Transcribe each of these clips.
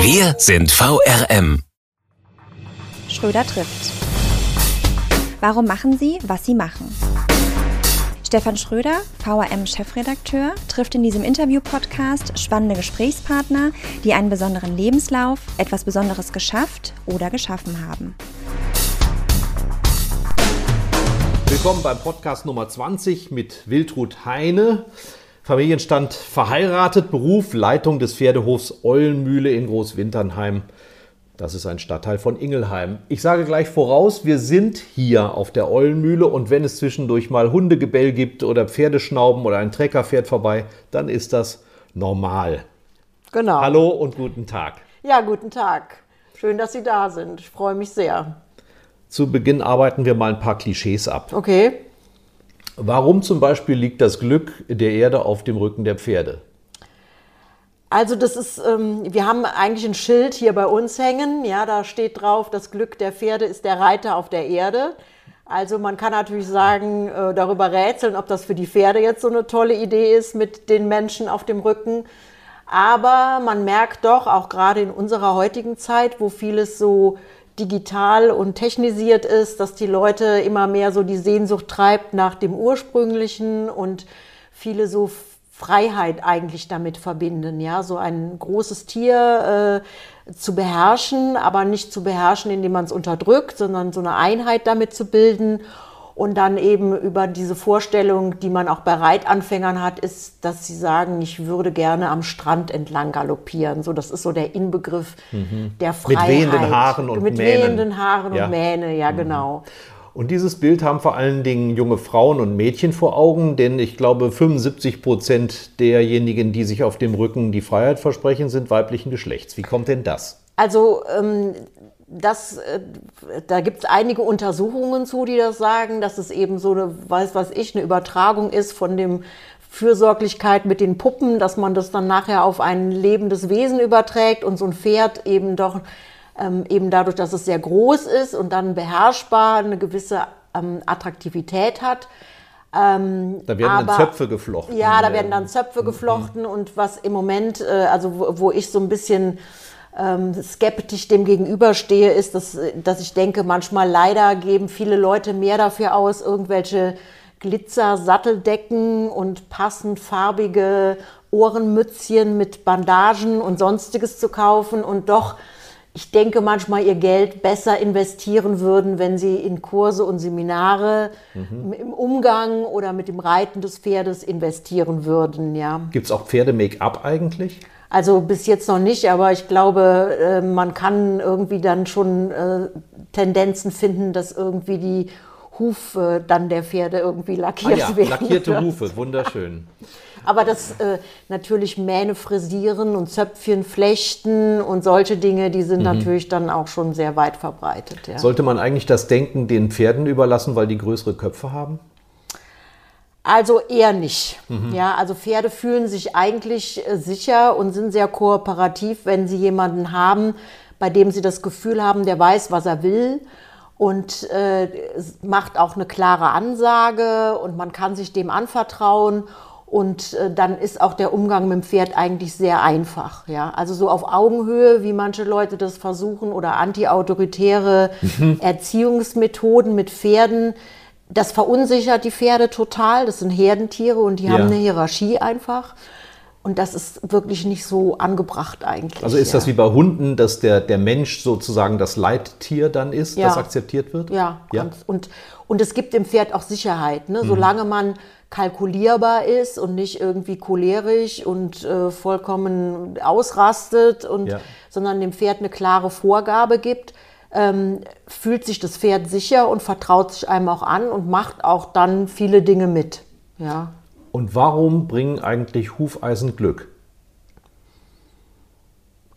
Wir sind VRM. Schröder trifft. Warum machen Sie, was Sie machen? Stefan Schröder, VRM-Chefredakteur, trifft in diesem Interview-Podcast spannende Gesprächspartner, die einen besonderen Lebenslauf, etwas Besonderes geschafft oder geschaffen haben. Willkommen beim Podcast Nummer 20 mit Wildrut Heine. Familienstand verheiratet, Beruf Leitung des Pferdehofs Eulenmühle in Großwinternheim. Das ist ein Stadtteil von Ingelheim. Ich sage gleich voraus, wir sind hier auf der Eulenmühle und wenn es zwischendurch mal Hundegebell gibt oder Pferdeschnauben oder ein Trecker fährt vorbei, dann ist das normal. Genau. Hallo und guten Tag. Ja, guten Tag. Schön, dass Sie da sind. Ich freue mich sehr. Zu Beginn arbeiten wir mal ein paar Klischees ab. Okay. Warum zum Beispiel liegt das Glück der Erde auf dem Rücken der Pferde? Also das ist, ähm, wir haben eigentlich ein Schild hier bei uns hängen. Ja, da steht drauf, das Glück der Pferde ist der Reiter auf der Erde. Also man kann natürlich sagen, äh, darüber rätseln, ob das für die Pferde jetzt so eine tolle Idee ist mit den Menschen auf dem Rücken. Aber man merkt doch, auch gerade in unserer heutigen Zeit, wo vieles so digital und technisiert ist, dass die Leute immer mehr so die Sehnsucht treibt nach dem Ursprünglichen und viele so Freiheit eigentlich damit verbinden, ja, so ein großes Tier äh, zu beherrschen, aber nicht zu beherrschen, indem man es unterdrückt, sondern so eine Einheit damit zu bilden und dann eben über diese Vorstellung, die man auch bei Reitanfängern hat, ist, dass sie sagen, ich würde gerne am Strand entlang galoppieren. So, das ist so der Inbegriff mhm. der Freiheit. Mit wehenden Haaren und Mit Mähnen. wehenden Haaren Ja. und Mähne, ja Mhm. genau. Und dieses Bild haben vor allen Dingen junge Frauen und Mädchen vor Augen, denn ich glaube, 75 Prozent derjenigen, die sich auf dem Rücken die Freiheit versprechen, sind weiblichen Geschlechts. Wie kommt denn das? Also ähm, das, äh, da gibt es einige Untersuchungen zu, die das sagen, dass es eben so eine, weiß was ich, eine Übertragung ist von dem Fürsorglichkeit mit den Puppen, dass man das dann nachher auf ein lebendes Wesen überträgt und so ein Pferd eben doch ähm, eben dadurch, dass es sehr groß ist und dann beherrschbar eine gewisse ähm, Attraktivität hat. Ähm, Da werden dann aber- Zöpfe geflochten. ja, da werden dann Zöpfe geflochten und was im Moment, äh, also wo, wo ich so ein bisschen ähm, skeptisch dem gegenüberstehe, ist, dass, dass ich denke, manchmal leider geben viele Leute mehr dafür aus, irgendwelche Glitzer-Satteldecken und passend farbige Ohrenmützchen mit Bandagen und sonstiges zu kaufen und doch ich denke manchmal ihr Geld besser investieren würden, wenn sie in Kurse und Seminare im Umgang oder mit dem Reiten des Pferdes investieren würden, ja. Gibt es auch Pferde-Make-up eigentlich? Also bis jetzt noch nicht, aber ich glaube, äh, man kann irgendwie dann schon äh, Tendenzen finden, dass irgendwie die Hufe dann der Pferde irgendwie Ah lackiert ja, werden. lackierte Hufe, wunderschön. Aber das äh, natürlich Mähne frisieren und Zöpfchen flechten und solche Dinge, die sind natürlich dann auch schon sehr weit verbreitet. Ja. Sollte man eigentlich das Denken den Pferden überlassen, weil die größere Köpfe haben? Also eher nicht. Ja, also Pferde fühlen sich eigentlich äh, sicher und sind sehr kooperativ, wenn sie jemanden haben, bei dem sie das Gefühl haben, der weiß, was er will und äh, macht auch eine klare Ansage und man kann sich dem anvertrauen. Und äh, dann ist auch der Umgang mit dem Pferd eigentlich sehr einfach. Ja? Also so auf Augenhöhe, wie manche Leute das versuchen, oder antiautoritäre Erziehungsmethoden mit Pferden. Das verunsichert die Pferde total. Das sind Herdentiere und die Ja. haben eine Hierarchie einfach. Und das ist wirklich nicht so angebracht eigentlich. Also ist ja. das wie bei Hunden, dass der, der Mensch sozusagen das Leittier dann ist, Ja. das akzeptiert wird? Ja, ja? ganz- Und, und es gibt dem Pferd auch Sicherheit. Ne? Solange man kalkulierbar ist und nicht irgendwie cholerisch und äh, vollkommen ausrastet, und, sondern dem Pferd eine klare Vorgabe gibt, ähm, fühlt sich das Pferd sicher und vertraut sich einem auch an und macht auch dann viele Dinge mit. Ja. Und warum bringen eigentlich Hufeisen Glück?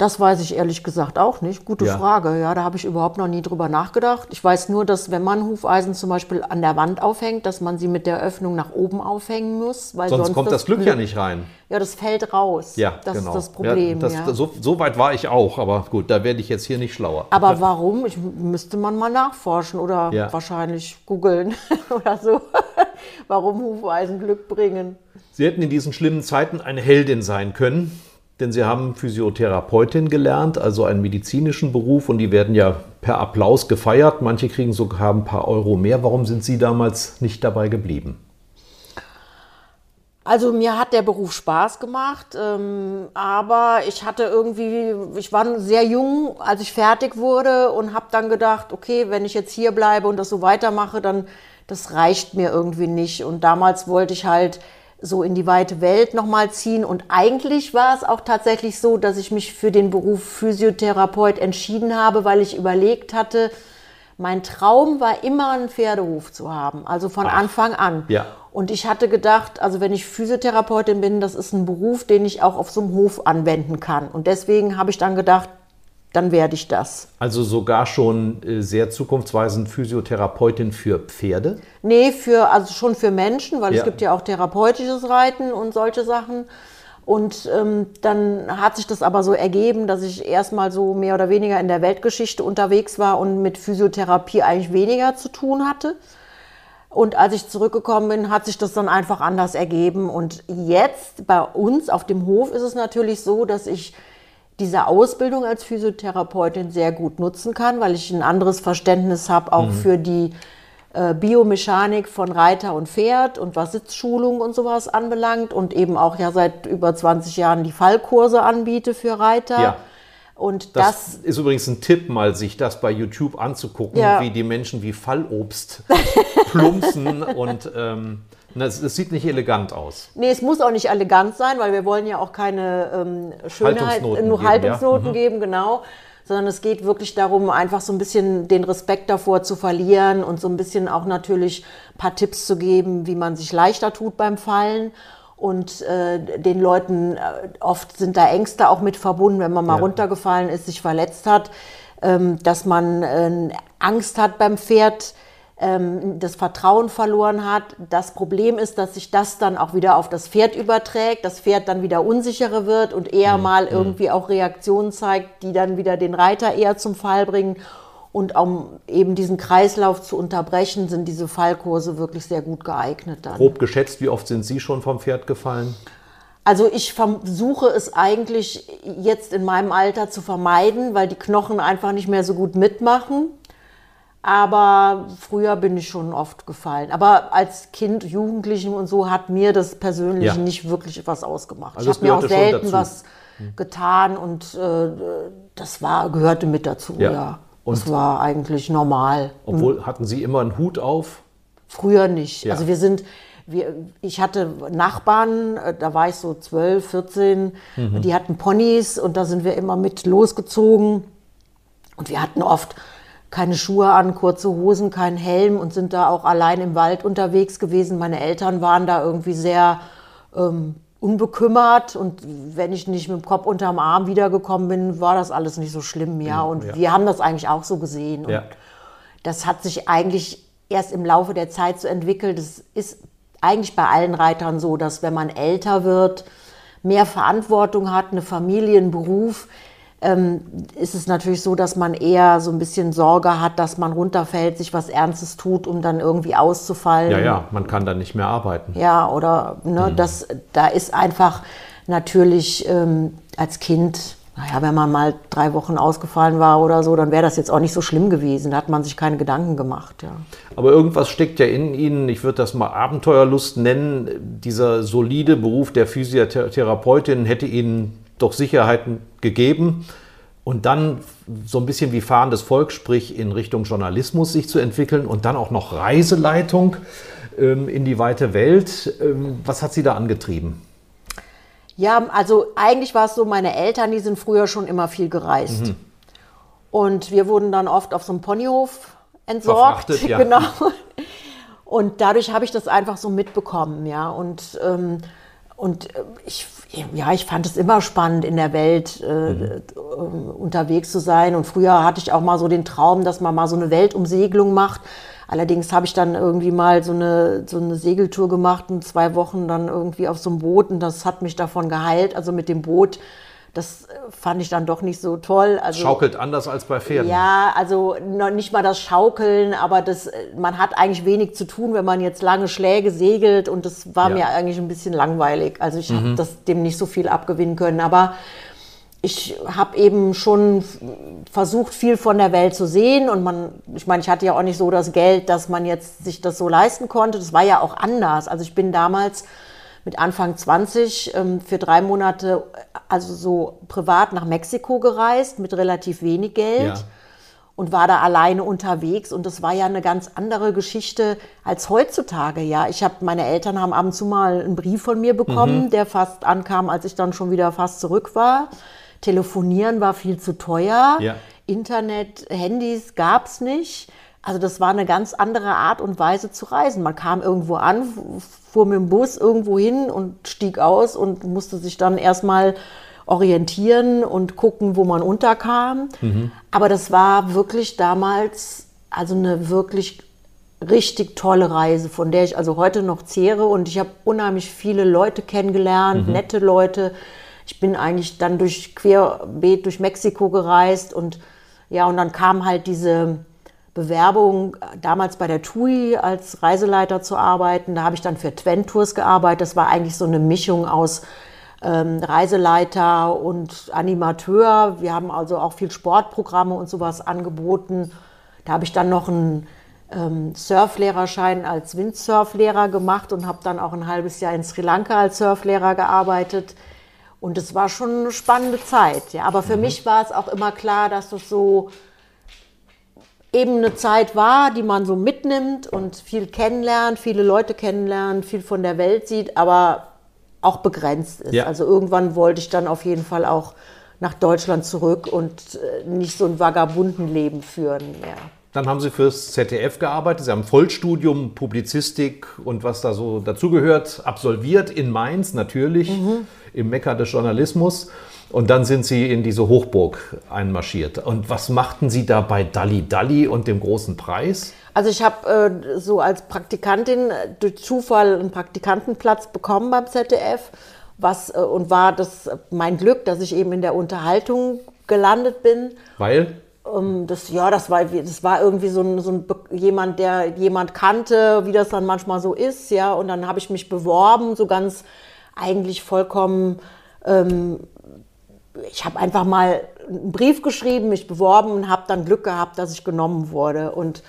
Das weiß ich ehrlich gesagt auch nicht. Gute Ja. Frage. Ja, da habe ich überhaupt noch nie drüber nachgedacht. Ich weiß nur, dass wenn man Hufeisen zum Beispiel an der Wand aufhängt, dass man sie mit der Öffnung nach oben aufhängen muss, weil Sonst sonst, kommt das Glück ja nicht rein. Ja, das fällt raus. Ja, das genau. ist das Problem. Ja, Ja, das, So, so weit war ich auch, aber gut, da werde ich jetzt hier nicht schlauer. Aber warum? Ich, müsste man mal nachforschen oder Ja. wahrscheinlich googeln oder so. warum Hufeisen Glück bringen. Sie hätten in diesen schlimmen Zeiten eine Heldin sein können, denn Sie haben Physiotherapeutin gelernt, also einen medizinischen Beruf und die werden ja per Applaus gefeiert. Manche kriegen sogar ein paar Euro mehr. Warum sind Sie damals nicht dabei geblieben? Also mir hat der Beruf Spaß gemacht, ähm, aber ich hatte irgendwie, ich war sehr jung, als ich fertig wurde und habe dann gedacht, okay, wenn ich jetzt hier bleibe und das so weitermache, dann das reicht mir irgendwie nicht. Und damals wollte ich halt so in die weite Welt nochmal ziehen. Und eigentlich war es auch tatsächlich so, dass ich mich für den Beruf Physiotherapeut entschieden habe, weil ich überlegt hatte, mein Traum war immer einen Pferdehof zu haben, also von Anfang an. Ja. Und ich hatte gedacht, also wenn ich Physiotherapeutin bin, das ist ein Beruf, den ich auch auf so einem Hof anwenden kann. Und deswegen habe ich dann gedacht, dann werde ich das. Also sogar schon äh, sehr zukunftsweisend Physiotherapeutin für Pferde. Nee, für, also schon für Menschen, weil Ja. es gibt ja auch therapeutisches Reiten und solche Sachen. Und ähm, dann hat sich das aber so ergeben, dass ich erstmal so mehr oder weniger in der Weltgeschichte unterwegs war und mit Physiotherapie eigentlich weniger zu tun hatte. Und als ich zurückgekommen bin, hat sich das dann einfach anders ergeben. Und jetzt bei uns auf dem Hof ist es natürlich so, dass ich diese Ausbildung als Physiotherapeutin sehr gut nutzen kann, weil ich ein anderes Verständnis habe, auch für die äh, Biomechanik von Reiter und Pferd und was Sitzschulung und sowas anbelangt und eben auch ja seit über 20 Jahren die Fallkurse anbiete für Reiter. Ja. Und Das, das, ist übrigens ein Tipp, mal sich das bei YouTube anzugucken, Ja. wie die Menschen wie Fallobst plumpsen und ähm, es, sieht nicht elegant aus. Nee, es muss auch nicht elegant sein, weil wir wollen ja auch keine ähm, Schönheit, Haltungsnoten nur geben, ja. Haltungsnoten Mhm. geben, genau. Sondern es geht wirklich darum, einfach so ein bisschen den Respekt davor zu verlieren und so ein bisschen auch natürlich ein paar Tipps zu geben, wie man sich leichter tut beim Fallen. Und äh, den Leuten, äh, oft sind da Ängste auch mit verbunden, wenn man mal Ja. runtergefallen ist, sich verletzt hat, ähm, dass man äh, Angst hat beim Pferd, ähm, das Vertrauen verloren hat. Das Problem ist, dass sich das dann auch wieder auf das Pferd überträgt, das Pferd dann wieder unsicherer wird und eher mal irgendwie auch Reaktionen zeigt, die dann wieder den Reiter eher zum Fall bringen. Und um eben diesen Kreislauf zu unterbrechen, sind diese Fallkurse wirklich sehr gut geeignet dann. Grob geschätzt, wie oft sind Sie schon vom Pferd gefallen? Also ich versuche es eigentlich jetzt in meinem Alter zu vermeiden, weil die Knochen einfach nicht mehr so gut mitmachen. Aber früher bin ich schon oft gefallen. Aber als Kind, Jugendlichen und so hat mir das persönlich Ja. nicht wirklich was ausgemacht. Also ich habe mir auch selten was getan und äh, das war, gehörte mit dazu, Ja. ja. Und- das war eigentlich normal. Obwohl, hatten Sie immer einen Hut auf? Früher nicht. Ja. Also wir sind, wir, ich hatte Nachbarn, äh, da war ich so 12, 14, Mhm. die hatten Ponys und da sind wir immer mit losgezogen. Und wir hatten oft keine Schuhe an, kurze Hosen, keinen Helm und sind da auch allein im Wald unterwegs gewesen. Meine Eltern waren da irgendwie sehr ähm, unbekümmert und wenn ich nicht mit dem Kopf unterm Arm wiedergekommen bin, war das alles nicht so schlimm, ja. Und ja. wir haben das eigentlich auch so gesehen. Und Ja. das hat sich eigentlich erst im Laufe der Zeit so entwickelt. Es ist eigentlich bei allen Reitern so, dass wenn man älter wird, mehr Verantwortung hat, eine Familie, einen Beruf, ähm, ist es natürlich so, dass man eher so ein bisschen Sorge hat, dass man runterfällt, sich was Ernstes tut, um dann irgendwie auszufallen. Ja, ja, man kann dann nicht mehr arbeiten. Ja, oder ne, das, da ist einfach natürlich ähm, als Kind, naja, wenn man mal drei Wochen ausgefallen war oder so, dann wäre das jetzt auch nicht so schlimm gewesen. Da hat man sich keine Gedanken gemacht, ja. Aber irgendwas steckt ja in Ihnen, ich würde das mal Abenteuerlust nennen. Dieser solide Beruf der Physiotherapeutin hätte Ihnen doch Sicherheiten gegeben. Und dann so ein bisschen wie fahrendes Volk, sprich in Richtung Journalismus sich zu entwickeln und dann auch noch Reiseleitung ähm, in die weite Welt. Ähm, was hat Sie da angetrieben? Ja, also eigentlich war es so, meine Eltern, die sind früher schon immer viel gereist. Mhm. Und wir wurden dann oft auf so einem Ponyhof entsorgt. Verfrachtet, ja. Genau. Und dadurch habe ich das einfach so mitbekommen, ja. Und, ähm, und äh, ich, ja, ich fand es immer spannend, in der Welt äh, mhm. unterwegs zu sein. Und früher hatte ich auch mal so den Traum, dass man mal so eine Weltumsegelung macht. Allerdings habe ich dann irgendwie mal so eine, so eine Segeltour gemacht und zwei Wochen dann irgendwie auf so einem Boot und das hat mich davon geheilt. Also mit dem Boot das äh, fand ich dann doch nicht so toll. Also, Schaukelt anders als bei Pferden. Ja, also noch nicht mal das Schaukeln, aber das, äh, man hat eigentlich wenig zu tun, wenn man jetzt lange Schläge segelt und das war ja. mir eigentlich ein bisschen langweilig. Also ich mhm. habe dem nicht so viel abgewinnen können, aber ich habe eben schon versucht, viel von der Welt zu sehen und man, ich meine, ich hatte ja auch nicht so das Geld, dass man jetzt sich das so leisten konnte. Das war ja auch anders. Also ich bin damals mit Anfang 20 ähm, für drei Monate, also so privat nach Mexiko gereist mit relativ wenig Geld. Ja. Und war da alleine unterwegs und das war ja eine ganz andere Geschichte als heutzutage. Ja, ich habe meine Eltern haben ab und zu mal einen Brief von mir bekommen, mhm. der fast ankam, als ich dann schon wieder fast zurück war. Telefonieren war viel zu teuer. Ja. Internet, Handys gab es nicht. Also das war eine ganz andere Art und Weise zu reisen. Man kam irgendwo an, fuhr mit dem Bus irgendwo hin und stieg aus und musste sich dann erstmal orientieren und gucken, wo man unterkam. Mhm. Aber das war wirklich damals also eine wirklich richtig tolle Reise, von der ich also heute noch zehre und ich habe unheimlich viele Leute kennengelernt, mhm. nette Leute. Ich bin eigentlich dann durch querbeet durch Mexiko gereist und ja, und dann kam halt diese Bewerbung, damals bei der TUI als Reiseleiter zu arbeiten. Da habe ich dann für Twentours gearbeitet. Das war eigentlich so eine Mischung aus ähm, Reiseleiter und Animateur. Wir haben also auch viel Sportprogramme und sowas angeboten. Da habe ich dann noch einen ähm, Surflehrerschein als Windsurflehrer gemacht und habe dann auch ein halbes Jahr in Sri Lanka als Surflehrer gearbeitet. Und es war schon eine spannende Zeit. Ja. Aber für mhm. mich war es auch immer klar, dass das so eben eine Zeit war, die man so mitnimmt und viel kennenlernt, viele Leute kennenlernt, viel von der Welt sieht, aber auch begrenzt ist. Ja. Also irgendwann wollte ich dann auf jeden Fall auch nach Deutschland zurück und äh, nicht so ein vagabunden Leben führen mehr. Dann haben Sie fürs ZDF gearbeitet. Sie haben Vollstudium Publizistik und was da so dazugehört absolviert in Mainz natürlich, mhm. im Mekka des Journalismus. Und dann sind Sie in diese Hochburg einmarschiert. Und was machten Sie da bei Dalli Dalli und dem großen Preis? Also ich habe äh, so als Praktikantin äh, durch Zufall einen Praktikantenplatz bekommen beim ZDF. Was, äh, und war das mein Glück, dass ich eben in der Unterhaltung gelandet bin. Weil? Ähm, das, ja, das war, das war irgendwie so ein, so ein jemand, der jemand kannte, wie das dann manchmal so ist, ja. Und dann habe ich mich beworben, so ganz eigentlich vollkommen ähm, ich habe einfach mal einen Brief geschrieben, mich beworben und habe dann Glück gehabt, dass ich genommen wurde. Und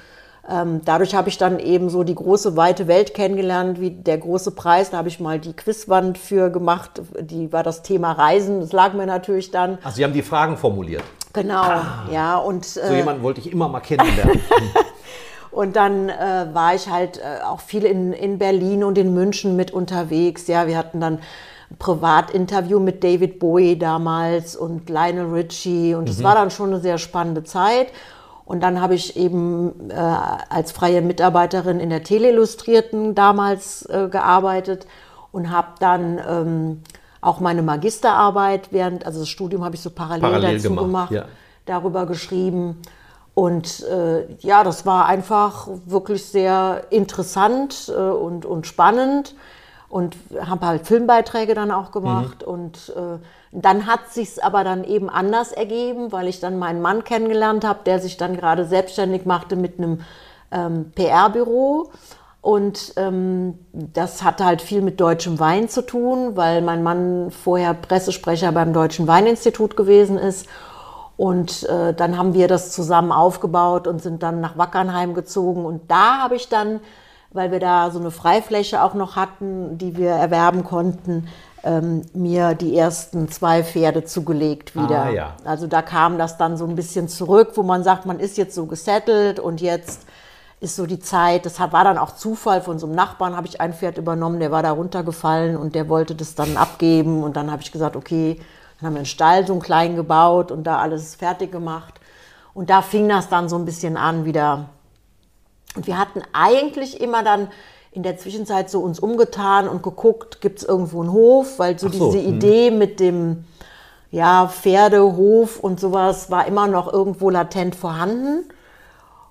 ähm, dadurch habe ich dann eben so die große, weite Welt kennengelernt, wie der große Preis. Da habe ich mal die Quizwand für gemacht. Die war das Thema Reisen. Das lag mir natürlich dann. Also Sie haben die Fragen formuliert. Genau, ah, ja. Und, so äh, jemanden wollte ich immer mal kennenlernen. Und dann äh, war ich halt äh, auch viel in, in Berlin und in München mit unterwegs. Ja, wir hatten dann Privatinterview mit David Bowie damals und Lionel Richie und es mhm. war dann schon eine sehr spannende Zeit. Und dann habe ich eben äh, als freie Mitarbeiterin in der Teleillustrierten damals äh, gearbeitet und habe dann ähm, auch meine Magisterarbeit während, also das Studium habe ich so parallel, parallel dazu gemacht, gemacht ja. darüber geschrieben. Und äh, ja, das war einfach wirklich sehr interessant äh, und, und spannend und habe halt Filmbeiträge dann auch gemacht mhm. und äh, dann hat sich's aber dann eben anders ergeben, weil ich dann meinen Mann kennengelernt habe, der sich dann gerade selbstständig machte mit einem ähm, PR-Büro und ähm, das hatte halt viel mit deutschem Wein zu tun, weil mein Mann vorher Pressesprecher beim Deutschen Weininstitut gewesen ist. Und äh, dann haben wir das zusammen aufgebaut und sind dann nach Wackernheim gezogen. Und da habe ich dann weil wir da so eine Freifläche auch noch hatten, die wir erwerben konnten, ähm, mir die ersten zwei Pferde zugelegt wieder. Ah, ja. Also da kam das dann so ein bisschen zurück, wo man sagt, man ist jetzt so gesettelt und jetzt ist so die Zeit, das war dann auch Zufall von so einem Nachbarn, habe ich ein Pferd übernommen, der war da runtergefallen und der wollte das dann abgeben und dann habe ich gesagt, okay, dann haben wir einen Stall so klein gebaut und da alles fertig gemacht und da fing das dann so ein bisschen an, wieder und wir hatten eigentlich immer dann in der Zwischenzeit so uns umgetan und geguckt, gibt es irgendwo einen Hof, weil so, so, diese hm. Idee mit dem ja, Pferdehof und sowas war immer noch irgendwo latent vorhanden.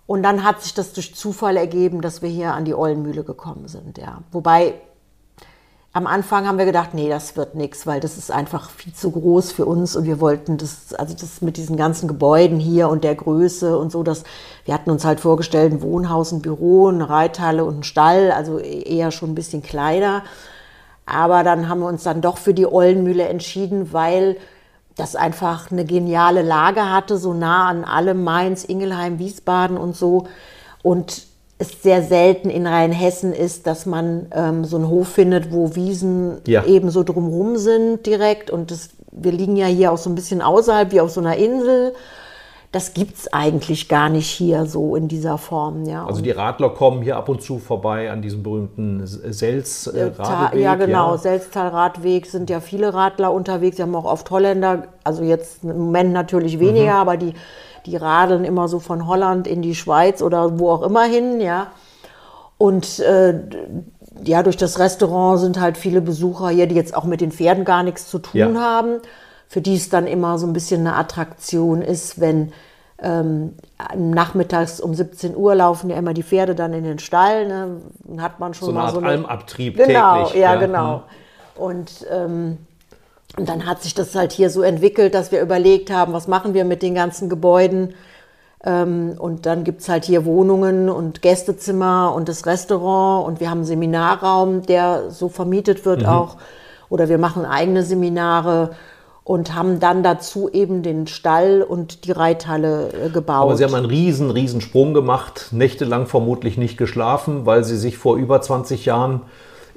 Und dann hat sich das durch Zufall ergeben, dass wir hier an die Eulenmühle gekommen sind, ja. Wobei am Anfang haben wir gedacht, nee, das wird nichts, weil das ist einfach viel zu groß für uns und wir wollten das, also das mit diesen ganzen Gebäuden hier und der Größe und so, dass wir hatten uns halt vorgestellt, ein Wohnhaus, ein Büro, eine Reithalle und ein Stall, also eher schon ein bisschen kleiner. Aber dann haben wir uns dann doch für die Eulenmühle entschieden, weil das einfach eine geniale Lage hatte, so nah an allem Mainz, Ingelheim, Wiesbaden und so. Und es sehr selten in Rheinhessen ist, dass man ähm, so einen Hof findet, wo Wiesen Ja. eben so drumherum sind direkt. Und das, wir liegen ja hier auch so ein bisschen außerhalb, wie auf so einer Insel. Das gibt es eigentlich gar nicht hier so in dieser Form. Ja. Also die Radler kommen hier ab und zu vorbei an diesem berühmten Sels äh, ja, genau. Selztal-Radweg sind ja viele Radler unterwegs. Wir haben auch oft Holländer, also jetzt im Moment natürlich weniger, aber die, die radeln immer so von Holland in die Schweiz oder wo auch immer hin, ja. Und äh, ja, durch das Restaurant sind halt viele Besucher hier, die jetzt auch mit den Pferden gar nichts zu tun Ja. haben, für die es dann immer so ein bisschen eine Attraktion ist, wenn ähm, nachmittags um 17 Uhr laufen ja immer die Pferde dann in den Stall. Ne? Dann hat man schon So eine mal Art so eine, Almabtrieb Genau, täglich. ja, ja. genau. Und, ähm, und dann hat sich das halt hier so entwickelt, dass wir überlegt haben, was machen wir mit den ganzen Gebäuden. Ähm, und dann gibt es halt hier Wohnungen und Gästezimmer und das Restaurant und wir haben einen Seminarraum, der so vermietet Mhm. wird auch. Oder wir machen eigene Seminare und haben dann dazu eben den Stall und die Reithalle äh, gebaut. Aber Sie haben einen riesen, riesen Sprung gemacht, nächtelang vermutlich nicht geschlafen, weil Sie sich vor über 20 Jahren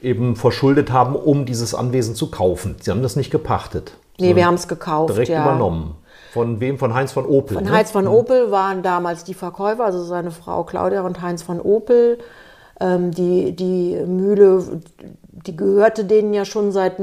eben verschuldet haben, um dieses Anwesen zu kaufen. Sie haben das nicht gepachtet. nee, wir haben es gekauft. Direkt ja. übernommen. Von wem? Von Heinz von Opel. Von ne? Heinz von Opel waren damals die Verkäufer, also seine Frau Claudia und Heinz von Opel. Ähm, die, die Mühle, die gehörte denen ja schon seit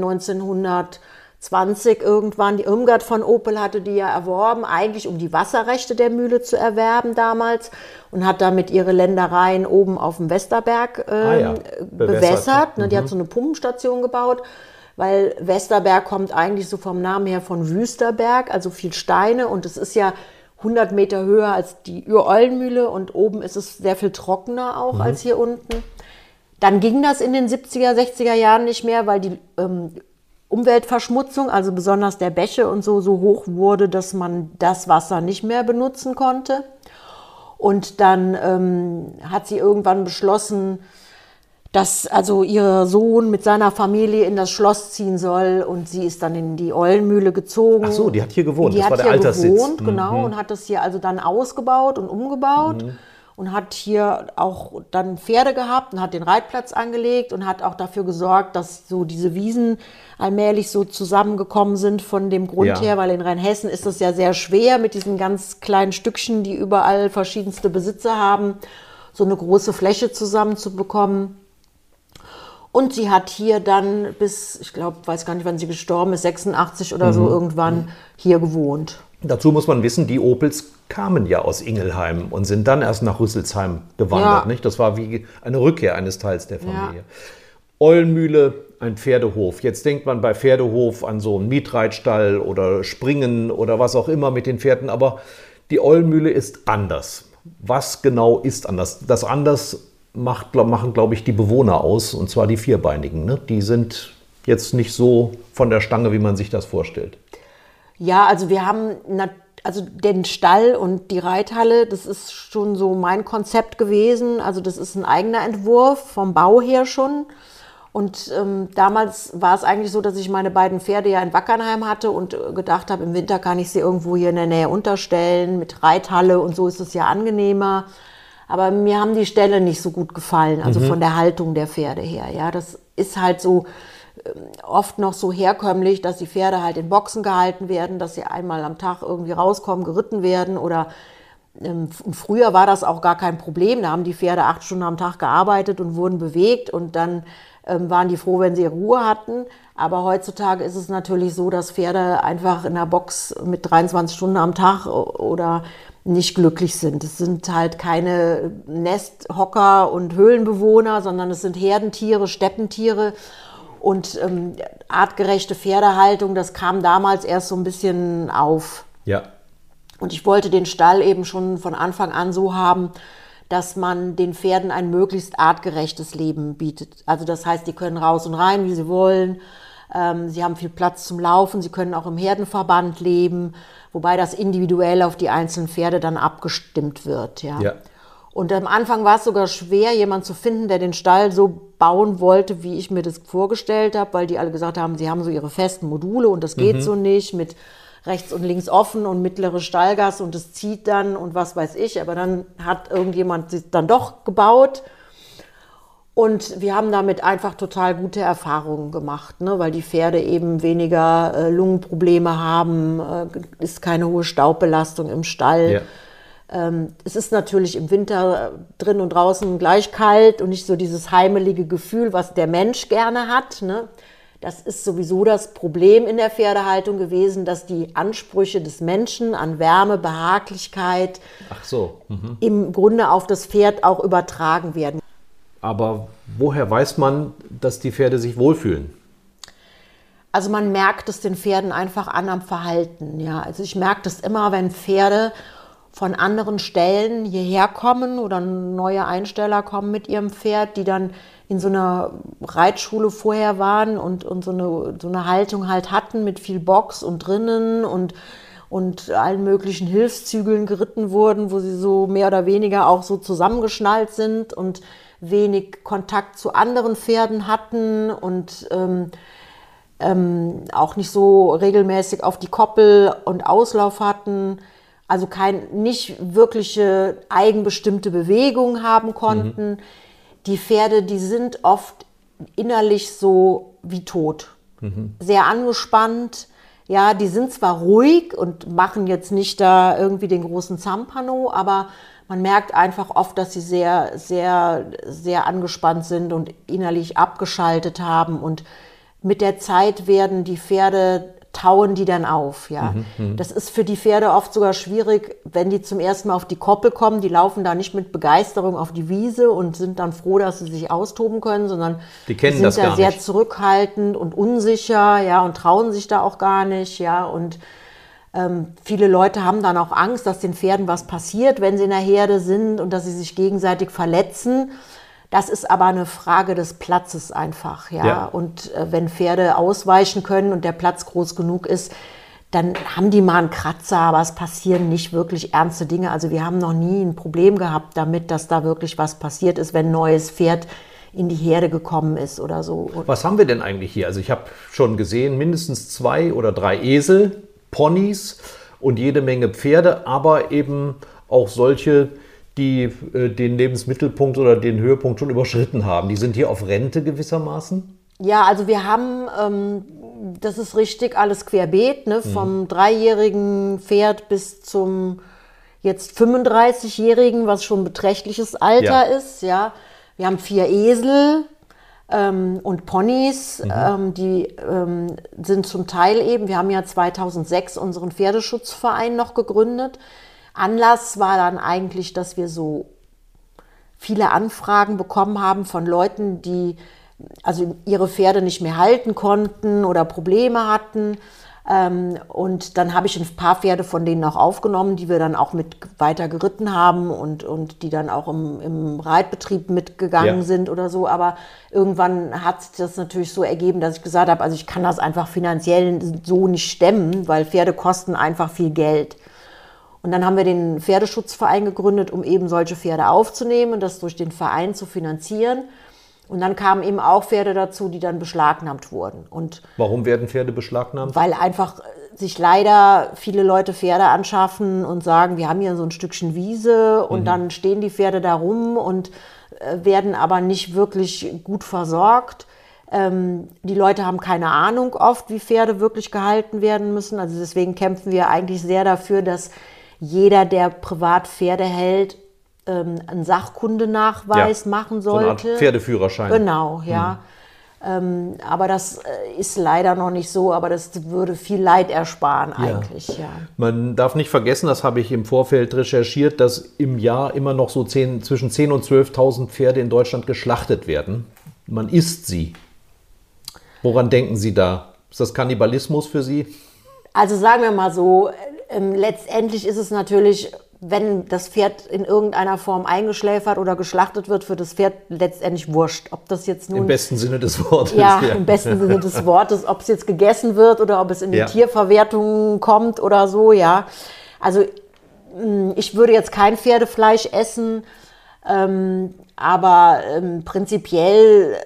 1920 irgendwann. Die Irmgard von Opel hatte die ja erworben, eigentlich um die Wasserrechte der Mühle zu erwerben damals und hat damit ihre Ländereien oben auf dem Westerberg ähm, Ah ja, bewässert. Ne, Die hat so eine Pumpenstation gebaut, weil Westerberg kommt eigentlich so vom Namen her von Wüsterberg, also viel Steine und es ist ja 100 Meter höher als die Ür-Eulenmühle und oben ist es sehr viel trockener auch als hier unten. Dann ging das in den 70er, 60er Jahren nicht mehr, weil die ähm, Umweltverschmutzung, also besonders der Bäche und so, so hoch wurde, dass man das Wasser nicht mehr benutzen konnte. Und dann ähm, hat sie irgendwann beschlossen, dass also ihr Sohn mit seiner Familie in das Schloss ziehen soll und sie ist dann in die Eulenmühle gezogen. Ach so, die hat hier gewohnt. Die Das hat war der hier Alterssitz. gewohnt, genau, und hat das hier also dann ausgebaut und umgebaut und hat hier auch dann Pferde gehabt und hat den Reitplatz angelegt und hat auch dafür gesorgt, dass so diese Wiesen allmählich so zusammengekommen sind von dem Grund Ja. her, weil in Rheinhessen ist es ja sehr schwer mit diesen ganz kleinen Stückchen, die überall verschiedenste Besitzer haben, so eine große Fläche zusammenzubekommen. Und sie hat hier dann bis, ich glaube, weiß gar nicht, wann sie gestorben ist, 86 oder Mhm. so irgendwann hier gewohnt. Dazu muss man wissen, die Opels kamen ja aus Ingelheim und sind dann erst nach Rüsselsheim gewandert. Ja. Nicht? Das war wie eine Rückkehr eines Teils der Familie. Eulenmühle, ein Pferdehof. Jetzt denkt man bei Pferdehof an so einen Mietreitstall oder Springen oder was auch immer mit den Pferden, aber die Eulenmühle ist anders. Was genau ist anders? Das anders macht, machen, glaube ich, die Bewohner aus, und zwar die Vierbeinigen. Ne? Die sind jetzt nicht so von der Stange, wie man sich das vorstellt. Ja, also wir haben also den Stall und die Reithalle, das ist schon so mein Konzept gewesen. Also das ist ein eigener Entwurf vom Bau her schon. Und ähm, damals war es eigentlich so, dass ich meine beiden Pferde ja in Wackernheim hatte und äh, gedacht habe, im Winter kann ich sie irgendwo hier in der Nähe unterstellen mit Reithalle und so ist es ja angenehmer. Aber mir haben die Ställe nicht so gut gefallen, also von der Haltung der Pferde her. Ja, das ist halt so oft noch so herkömmlich, dass die Pferde halt in Boxen gehalten werden, dass sie einmal am Tag irgendwie rauskommen, geritten werden oder ähm, früher war das auch gar kein Problem. Da haben die Pferde acht Stunden am Tag gearbeitet und wurden bewegt und dann ähm, waren die froh, wenn sie Ruhe hatten. Aber heutzutage ist es natürlich so, dass Pferde einfach in der Box mit 23 Stunden am Tag oder nicht glücklich sind. Es sind halt keine Nesthocker und Höhlenbewohner, sondern es sind Herdentiere, Steppentiere. Und ähm, artgerechte Pferdehaltung, das kam damals erst so ein bisschen auf. Ja. Und ich wollte den Stall eben schon von Anfang an so haben, dass man den Pferden ein möglichst artgerechtes Leben bietet. Also das heißt, die können raus und rein, wie sie wollen. Ähm, sie haben viel Platz zum Laufen. Sie können auch im Herdenverband leben, wobei das individuell auf die einzelnen Pferde dann abgestimmt wird. Ja. Ja. Und am Anfang war es sogar schwer, jemanden zu finden, der den Stall so bauen wollte, wie ich mir das vorgestellt habe, weil die alle gesagt haben, sie haben so ihre festen Module und das geht so nicht mit rechts und links offen und mittlere Stallgas und es zieht dann und was weiß ich. Aber dann hat irgendjemand sie dann doch gebaut. Und wir haben damit einfach total gute Erfahrungen gemacht, ne? weil die Pferde eben weniger äh, Lungenprobleme haben, äh, ist keine hohe Staubbelastung im Stall. Ja. Ähm, es ist natürlich im Winter drin und draußen gleich kalt und nicht so dieses heimelige Gefühl, was der Mensch gerne hat. Ne? Das ist sowieso das Problem in der Pferdehaltung gewesen, dass die Ansprüche des Menschen an Wärme, Behaglichkeit so. Mhm. im Grunde auf das Pferd auch übertragen werden. Aber woher weiß man, dass die Pferde sich wohlfühlen? Also man merkt es den Pferden einfach an am Verhalten. Ja, also ich merke das immer, wenn Pferde von anderen Stellen hierher kommen oder neue Einsteller kommen mit ihrem Pferd, die dann in so einer Reitschule vorher waren und, und so, eine, so eine Haltung halt hatten mit viel Box und drinnen und, und allen möglichen Hilfszügeln geritten wurden, wo sie so mehr oder weniger auch so zusammengeschnallt sind und wenig Kontakt zu anderen Pferden hatten und ähm, ähm, auch nicht so regelmäßig auf die Koppel und Auslauf hatten, also kein, nicht wirkliche eigenbestimmte Bewegung haben konnten. Die Pferde, die sind oft innerlich so wie tot, sehr angespannt. Ja, die sind zwar ruhig und machen jetzt nicht da irgendwie den großen Zampano, aber man merkt einfach oft, dass sie sehr, sehr, sehr angespannt sind und innerlich abgeschaltet haben. Und mit der Zeit werden die Pferde, tauen die dann auf. Ja. Das ist für die Pferde oft sogar schwierig, wenn die zum ersten Mal auf die Koppel kommen. Die laufen da nicht mit Begeisterung auf die Wiese und sind dann froh, dass sie sich austoben können, sondern Die kennen sind das da sehr nicht. zurückhaltend und unsicher, ja, und trauen sich da auch gar nicht, ja, und ähm, viele Leute haben dann auch Angst, dass den Pferden was passiert, wenn sie in der Herde sind und dass sie sich gegenseitig verletzen. Das ist aber eine Frage des Platzes einfach, ja. Ja. Und äh, wenn Pferde ausweichen können und der Platz groß genug ist, dann haben die mal einen Kratzer, aber es passieren nicht wirklich ernste Dinge. Also wir haben noch nie ein Problem gehabt damit, dass da wirklich was passiert ist, wenn ein neues Pferd in die Herde gekommen ist oder so. Was haben wir denn eigentlich hier? Also ich habe schon gesehen, mindestens zwei oder drei Esel, Ponys und jede Menge Pferde, aber eben auch solche, die äh, den Lebensmittelpunkt oder den Höhepunkt schon überschritten haben. Die sind hier auf Rente gewissermaßen. Ja, also wir haben, ähm, das ist richtig, alles querbeet, ne? vom dreijährigen Pferd bis zum jetzt 35-jährigen, was schon ein beträchtliches Alter Ja. ist. Ja, wir haben vier Esel ähm, und Ponys, ähm, die ähm, sind zum Teil eben. Wir haben ja 2006 unseren Pferdeschutzverein noch gegründet. Anlass war dann eigentlich, dass wir so viele Anfragen bekommen haben von Leuten, die also ihre Pferde nicht mehr halten konnten oder Probleme hatten. Ähm, und dann habe ich ein paar Pferde von denen auch aufgenommen, die wir dann auch mit weiter geritten haben und, und die dann auch im, im Reitbetrieb mitgegangen Ja. sind oder so. Aber irgendwann hat sich das natürlich so ergeben, dass ich gesagt habe, also ich kann das einfach finanziell so nicht stemmen, weil Pferde kosten einfach viel Geld. Und dann haben wir den Pferdeschutzverein gegründet, um eben solche Pferde aufzunehmen und das durch den Verein zu finanzieren. Und dann kamen eben auch Pferde dazu, die dann beschlagnahmt wurden. Und Warum werden Pferde beschlagnahmt? weil einfach äh, sich leider viele Leute Pferde anschaffen und sagen, wir haben hier so ein Stückchen Wiese und dann stehen die Pferde da rum und äh, werden aber nicht wirklich gut versorgt. Ähm, die Leute haben keine Ahnung oft, wie Pferde wirklich gehalten werden müssen. Also deswegen kämpfen wir eigentlich sehr dafür, dass jeder, der privat Pferde hält, ähm, einen Sachkundenachweis machen so eine Art sollte. Pferdeführerschein. Genau, ja. Ähm, aber das äh, ist leider noch nicht so, aber das würde viel Leid ersparen eigentlich. Ja. Man darf nicht vergessen, das habe ich im Vorfeld recherchiert, dass im Jahr immer noch so 10, zwischen 10.000 und 12.000 Pferde in Deutschland geschlachtet werden. Man isst sie. Woran denken Sie da? Ist das Kannibalismus für Sie? Also sagen wir mal so, ähm, letztendlich ist es natürlich wenn das Pferd in irgendeiner Form eingeschläfert oder geschlachtet wird, für das Pferd letztendlich wurscht. Ob das jetzt nun. Im besten Sinne des Wortes. Ja, ja. im besten Sinne des Wortes. Ob es jetzt gegessen wird oder ob es in die ja. Tierverwertung kommt oder so, ja. Also, mm, ich würde jetzt kein Pferdefleisch essen, ähm, aber ähm, prinzipiell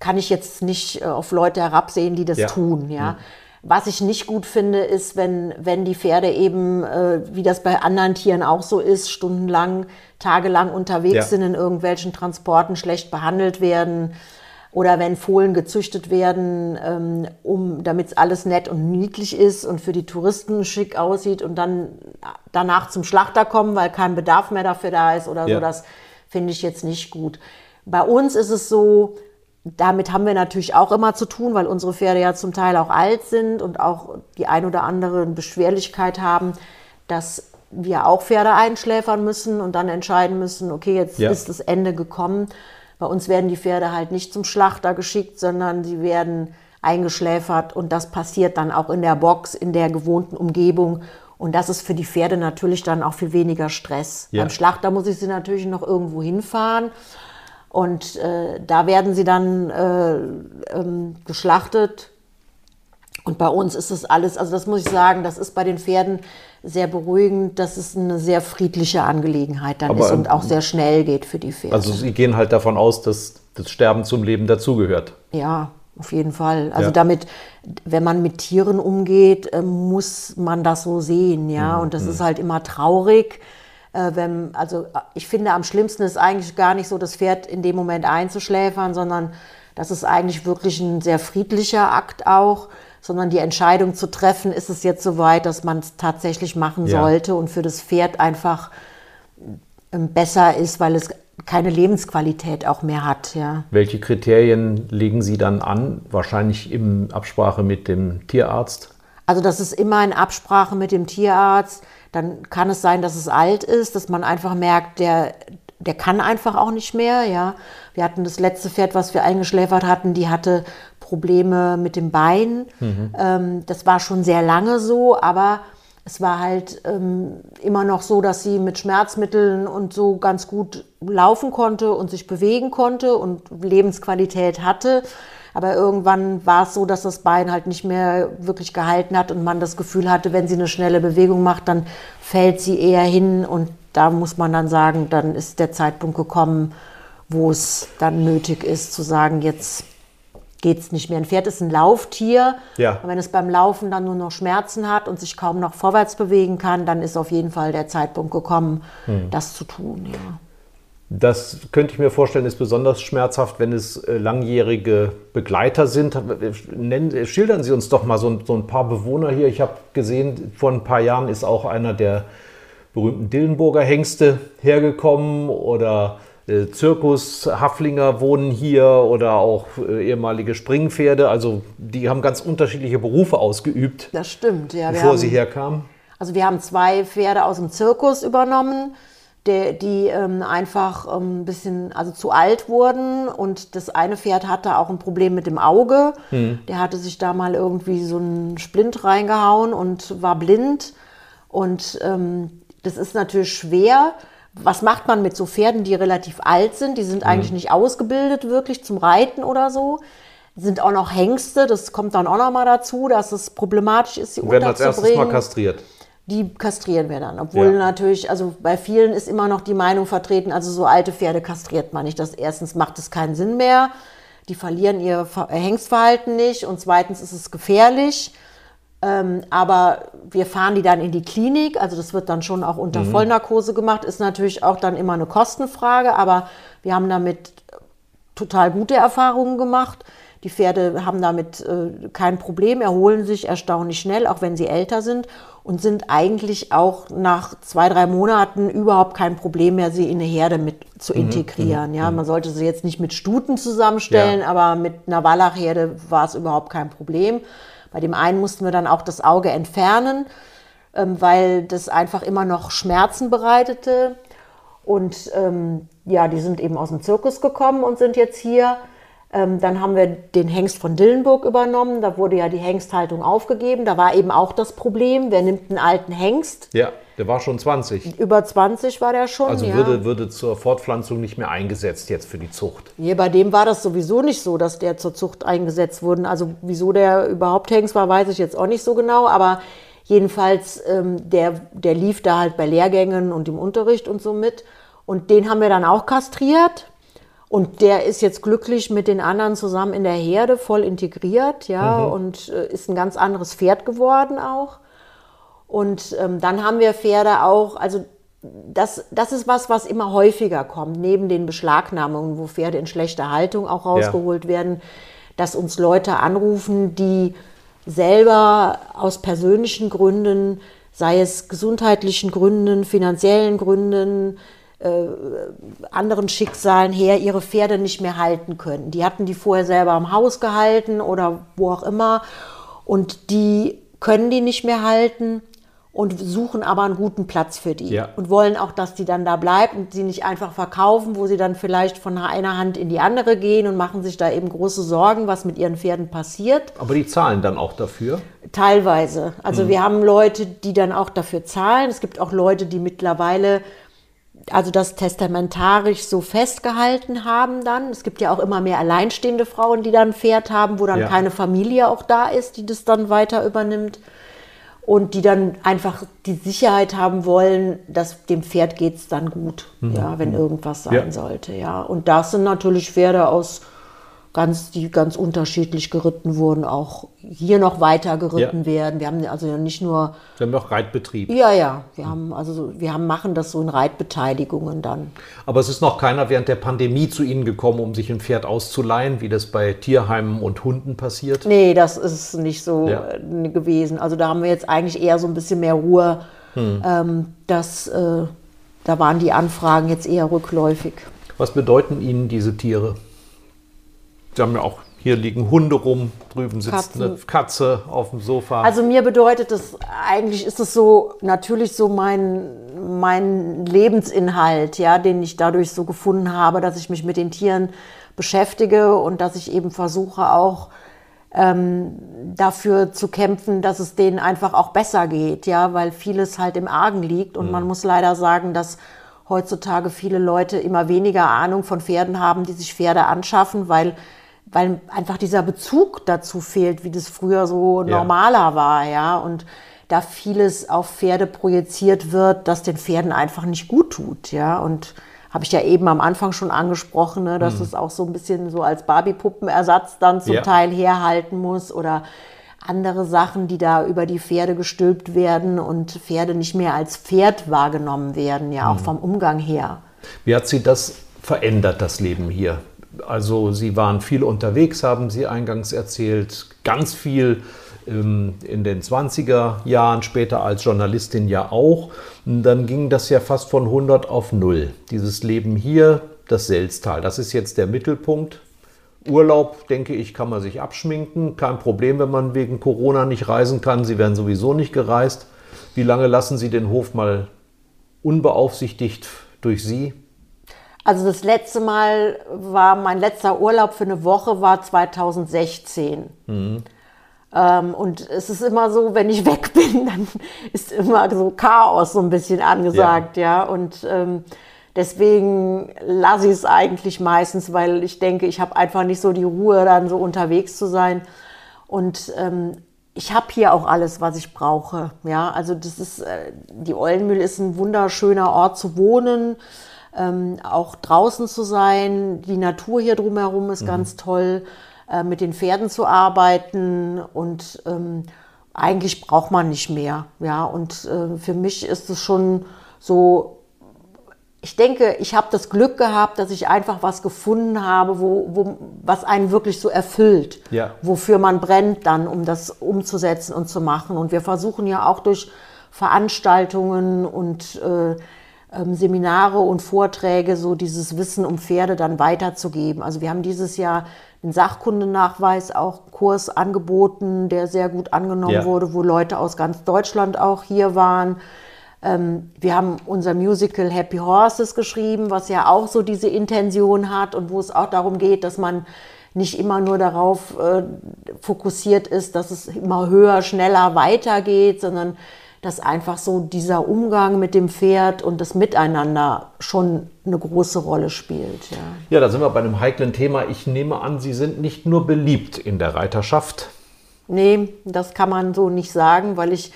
kann ich jetzt nicht äh, auf Leute herabsehen, die das ja. tun, ja. Mhm. Was ich nicht gut finde, ist, wenn, wenn die Pferde eben, äh, wie das bei anderen Tieren auch so ist, stundenlang, tagelang unterwegs ja. sind, in irgendwelchen Transporten schlecht behandelt werden oder wenn Fohlen gezüchtet werden, ähm, um, damit alles nett und niedlich ist und für die Touristen schick aussieht und dann danach zum Schlachter kommen, weil kein Bedarf mehr dafür da ist oder ja. so, das finde ich jetzt nicht gut. Bei uns ist es so, damit haben wir natürlich auch immer zu tun, weil unsere Pferde ja zum Teil auch alt sind und auch die ein oder andere Beschwerlichkeit haben, dass wir auch Pferde einschläfern müssen und dann entscheiden müssen, okay, jetzt ja. ist das Ende gekommen. Bei uns werden die Pferde halt nicht zum Schlachter geschickt, sondern sie werden eingeschläfert und das passiert dann auch in der Box, in der gewohnten Umgebung. Und das ist für die Pferde natürlich dann auch viel weniger Stress. Ja. Beim Schlachter muss ich sie natürlich noch irgendwo hinfahren. Und äh, da werden sie dann äh, ähm, geschlachtet. Und bei uns ist das alles, also das muss ich sagen, das ist bei den Pferden sehr beruhigend, dass es eine sehr friedliche Angelegenheit dann Aber, ist und auch sehr schnell geht für die Pferde. Also Sie gehen halt davon aus, dass das Sterben zum Leben dazugehört. Ja, auf jeden Fall. Also ja. damit, wenn man mit Tieren umgeht, äh, muss man das so sehen, ja. Mhm. Und das mhm. ist halt immer traurig wenn, also ich finde, am schlimmsten ist eigentlich gar nicht so, das Pferd in dem Moment einzuschläfern, sondern das ist eigentlich wirklich ein sehr friedlicher Akt auch, sondern die Entscheidung zu treffen, ist es jetzt soweit, dass man es tatsächlich machen ja. sollte und für das Pferd einfach ähm, besser ist, weil es keine Lebensqualität auch mehr hat. Ja. Welche Kriterien legen Sie dann an? Wahrscheinlich in Absprache mit dem Tierarzt? Also das ist immer in Absprache mit dem Tierarzt. Dann kann es sein, dass es alt ist, dass man einfach merkt, der, der kann einfach auch nicht mehr. Ja, wir hatten das letzte Pferd, was wir eingeschläfert hatten, die hatte Probleme mit dem Bein. Mhm. Ähm, das war schon sehr lange so, aber es war halt ähm, immer noch so, dass sie mit Schmerzmitteln und so ganz gut laufen konnte und sich bewegen konnte und Lebensqualität hatte. Aber irgendwann war es so, dass das Bein halt nicht mehr wirklich gehalten hat und man das Gefühl hatte, wenn sie eine schnelle Bewegung macht, dann fällt sie eher hin. Und da muss man dann sagen, dann ist der Zeitpunkt gekommen, wo es dann nötig ist zu sagen, jetzt geht es nicht mehr. Ein Pferd ist ein Lauftier. Ja. Und wenn es beim Laufen dann nur noch Schmerzen hat und sich kaum noch vorwärts bewegen kann, dann ist auf jeden Fall der Zeitpunkt gekommen, hm. das zu tun. Ja. Das könnte ich mir vorstellen, ist besonders schmerzhaft, wenn es äh, langjährige Begleiter sind. Nennen, schildern Sie uns doch mal so ein, so ein paar Bewohner hier. Ich habe gesehen, vor ein paar Jahren ist auch einer der berühmten Dillenburger Hengste hergekommen oder äh, Zirkushaflinger wohnen hier oder auch äh, ehemalige Springpferde. Also die haben ganz unterschiedliche Berufe ausgeübt. Das stimmt, ja. Bevor haben, sie herkamen. Also wir haben zwei Pferde aus dem Zirkus übernommen der, die ähm, einfach ähm, ein bisschen, also zu alt wurden. Und das eine Pferd hatte auch ein Problem mit dem Auge. Mhm. Der hatte sich da mal irgendwie so einen Splint reingehauen und war blind. Und ähm, das ist natürlich schwer. Was macht man mit so Pferden, die relativ alt sind? Die sind mhm. eigentlich nicht ausgebildet wirklich zum Reiten oder so sind auch noch Hengste, das kommt dann auch noch mal dazu, dass es problematisch ist, sie werden als erstes mal kastriert die kastrieren wir dann. Obwohl ja. natürlich, also bei vielen ist immer noch die Meinung vertreten, also so alte Pferde kastriert man nicht. Das erstens macht es keinen Sinn mehr, die verlieren ihr Hengstverhalten nicht und zweitens ist es gefährlich. Ähm, aber wir fahren die dann in die Klinik, also das wird dann schon auch unter mhm. Vollnarkose gemacht, ist natürlich auch dann immer eine Kostenfrage, aber wir haben damit total gute Erfahrungen gemacht. Die Pferde haben damit äh, kein Problem, erholen sich erstaunlich schnell, auch wenn sie älter sind und sind eigentlich auch nach zwei, drei Monaten überhaupt kein Problem mehr, sie in eine Herde mit zu Mhm, integrieren. ja, man sollte sie jetzt nicht mit Stuten zusammenstellen, Ja. aber mit einer Wallachherde war es überhaupt kein Problem. Bei dem einen mussten wir dann auch das Auge entfernen, ähm, weil das einfach immer noch Schmerzen bereitete. Und ähm, ja, die sind eben aus dem Zirkus gekommen und sind jetzt hier. Ähm, dann haben wir den Hengst von Dillenburg übernommen. Da wurde ja die Hengsthaltung aufgegeben. Da war eben auch das Problem, wer nimmt einen alten Hengst? Ja, der war schon 20. Über 20 war der schon. Also ja. würde, würde zur Fortpflanzung nicht mehr eingesetzt jetzt für die Zucht. Nee, bei dem war das sowieso nicht so, dass der zur Zucht eingesetzt wurde. Also wieso der überhaupt Hengst war, weiß ich jetzt auch nicht so genau. Aber jedenfalls, ähm, der, der lief da halt bei Lehrgängen und im Unterricht und so mit. Und den haben wir dann auch kastriert. Und der ist jetzt glücklich mit den anderen zusammen in der Herde, voll integriert, ja, und äh, ist ein ganz anderes Pferd geworden auch. Und ähm, dann haben wir Pferde auch, also das, das ist was, was immer häufiger kommt, neben den Beschlagnahmungen, wo Pferde in schlechter Haltung auch rausgeholt werden, dass uns Leute anrufen, die selber aus persönlichen Gründen, sei es gesundheitlichen Gründen, finanziellen Gründen, anderen Schicksalen her ihre Pferde nicht mehr halten können. Die hatten die vorher selber im Haus gehalten oder wo auch immer und die können die nicht mehr halten und suchen aber einen guten Platz für die Ja. und wollen auch, dass die dann da bleibt und sie nicht einfach verkaufen, wo sie dann vielleicht von einer Hand in die andere gehen und machen sich da eben große Sorgen, was mit ihren Pferden passiert. Aber die zahlen dann auch dafür. Teilweise. Also wir haben Leute, die dann auch dafür zahlen. Es gibt auch Leute, die mittlerweile also das testamentarisch so festgehalten haben dann. Es gibt ja auch immer mehr alleinstehende Frauen, die dann ein Pferd haben, wo dann Ja. keine Familie auch da ist, die das dann weiter übernimmt. Und die dann einfach die Sicherheit haben wollen, dass dem Pferd geht es dann gut, ja, wenn irgendwas sein Ja. sollte. Ja. Und das sind natürlich Pferde aus ganz, die ganz unterschiedlich geritten wurden, auch hier noch weiter geritten Ja. werden. Wir haben also ja nicht nur Wir haben auch Reitbetrieb. ja, ja, wir haben also so- wir haben machen das so in Reitbeteiligungen dann. Aber es ist noch keiner während der Pandemie zu Ihnen gekommen, um sich ein Pferd auszuleihen, wie das bei Tierheimen und Hunden passiert. Nee, das ist nicht so Ja. äh, gewesen. Also da haben wir jetzt eigentlich eher so ein bisschen mehr Ruhe. Ähm, das, äh, da waren die Anfragen jetzt eher rückläufig. Was bedeuten Ihnen diese Tiere? Sie haben ja auch, hier liegen Hunde rum, drüben sitzt Katzen. eine Katze auf dem Sofa. Also mir bedeutet das, eigentlich ist es so, natürlich so mein, mein Lebensinhalt, ja, den ich dadurch so gefunden habe, dass ich mich mit den Tieren beschäftige und dass ich eben versuche auch ähm, dafür zu kämpfen, dass es denen einfach auch besser geht, ja, weil vieles halt im Argen liegt und man muss leider sagen, dass heutzutage viele Leute immer weniger Ahnung von Pferden haben, die sich Pferde anschaffen, weil weil einfach dieser Bezug dazu fehlt, wie das früher so Ja. normaler war, ja, und da vieles auf Pferde projiziert wird, das den Pferden einfach nicht gut tut, ja, und habe ich ja eben am Anfang schon angesprochen, ne, dass es auch so ein bisschen so als Barbie-Puppenersatz dann zum Ja. Teil herhalten muss oder andere Sachen, die da über die Pferde gestülpt werden und Pferde nicht mehr als Pferd wahrgenommen werden, ja, auch vom Umgang her. Wie hat Sie das verändert, das Leben hier? Also Sie waren viel unterwegs, haben Sie eingangs erzählt, ganz viel ähm, in den 20er Jahren, später als Journalistin ja auch. Und dann ging das ja fast von 100 auf 0. Dieses Leben hier, das Selztal, das ist jetzt der Mittelpunkt. Urlaub, denke ich, kann man sich abschminken. Kein Problem, wenn man wegen Corona nicht reisen kann. Sie werden sowieso nicht gereist. Wie lange lassen Sie den Hof mal unbeaufsichtigt durch Sie? Also das letzte Mal war mein letzter Urlaub für eine Woche war 2016. Ähm, und es ist immer so, wenn ich weg bin, dann ist immer so Chaos so ein bisschen angesagt, ja. Und ähm, deswegen lasse ich es eigentlich meistens, weil ich denke, ich habe einfach nicht so die Ruhe, dann so unterwegs zu sein. Und ähm, ich habe hier auch alles, was ich brauche. Ja, also das ist, äh, die Ollenmühle ist ein wunderschöner Ort zu wohnen, ähm, auch draußen zu sein. Die Natur hier drumherum ist ganz toll, äh, mit den Pferden zu arbeiten und ähm, eigentlich braucht man nicht mehr. Ja, und äh, für mich ist es schon so ich denke, ich habe das Glück gehabt, dass ich einfach was gefunden habe, wo, wo, was einen wirklich so erfüllt, Ja. wofür man brennt dann, um das umzusetzen und zu machen. Und wir versuchen ja auch durch Veranstaltungen und äh, Seminare und Vorträge so dieses Wissen um Pferde dann weiterzugeben. Also wir haben dieses Jahr den Sachkundenachweis auch einen Kurs angeboten, der sehr gut angenommen Ja. wurde, wo Leute aus ganz Deutschland auch hier waren. Ähm, wir haben unser Musical Happy Horses geschrieben, was ja auch so diese Intention hat und wo es auch darum geht, dass man nicht immer nur darauf äh, fokussiert ist, dass es immer höher, schneller weitergeht, sondern dass einfach so dieser Umgang mit dem Pferd und das Miteinander schon eine große Rolle spielt. Ja. Ja, da sind wir bei einem heiklen Thema. Ich nehme an, Sie sind nicht nur beliebt in der Reiterschaft. Nee, das kann man so nicht sagen, weil ich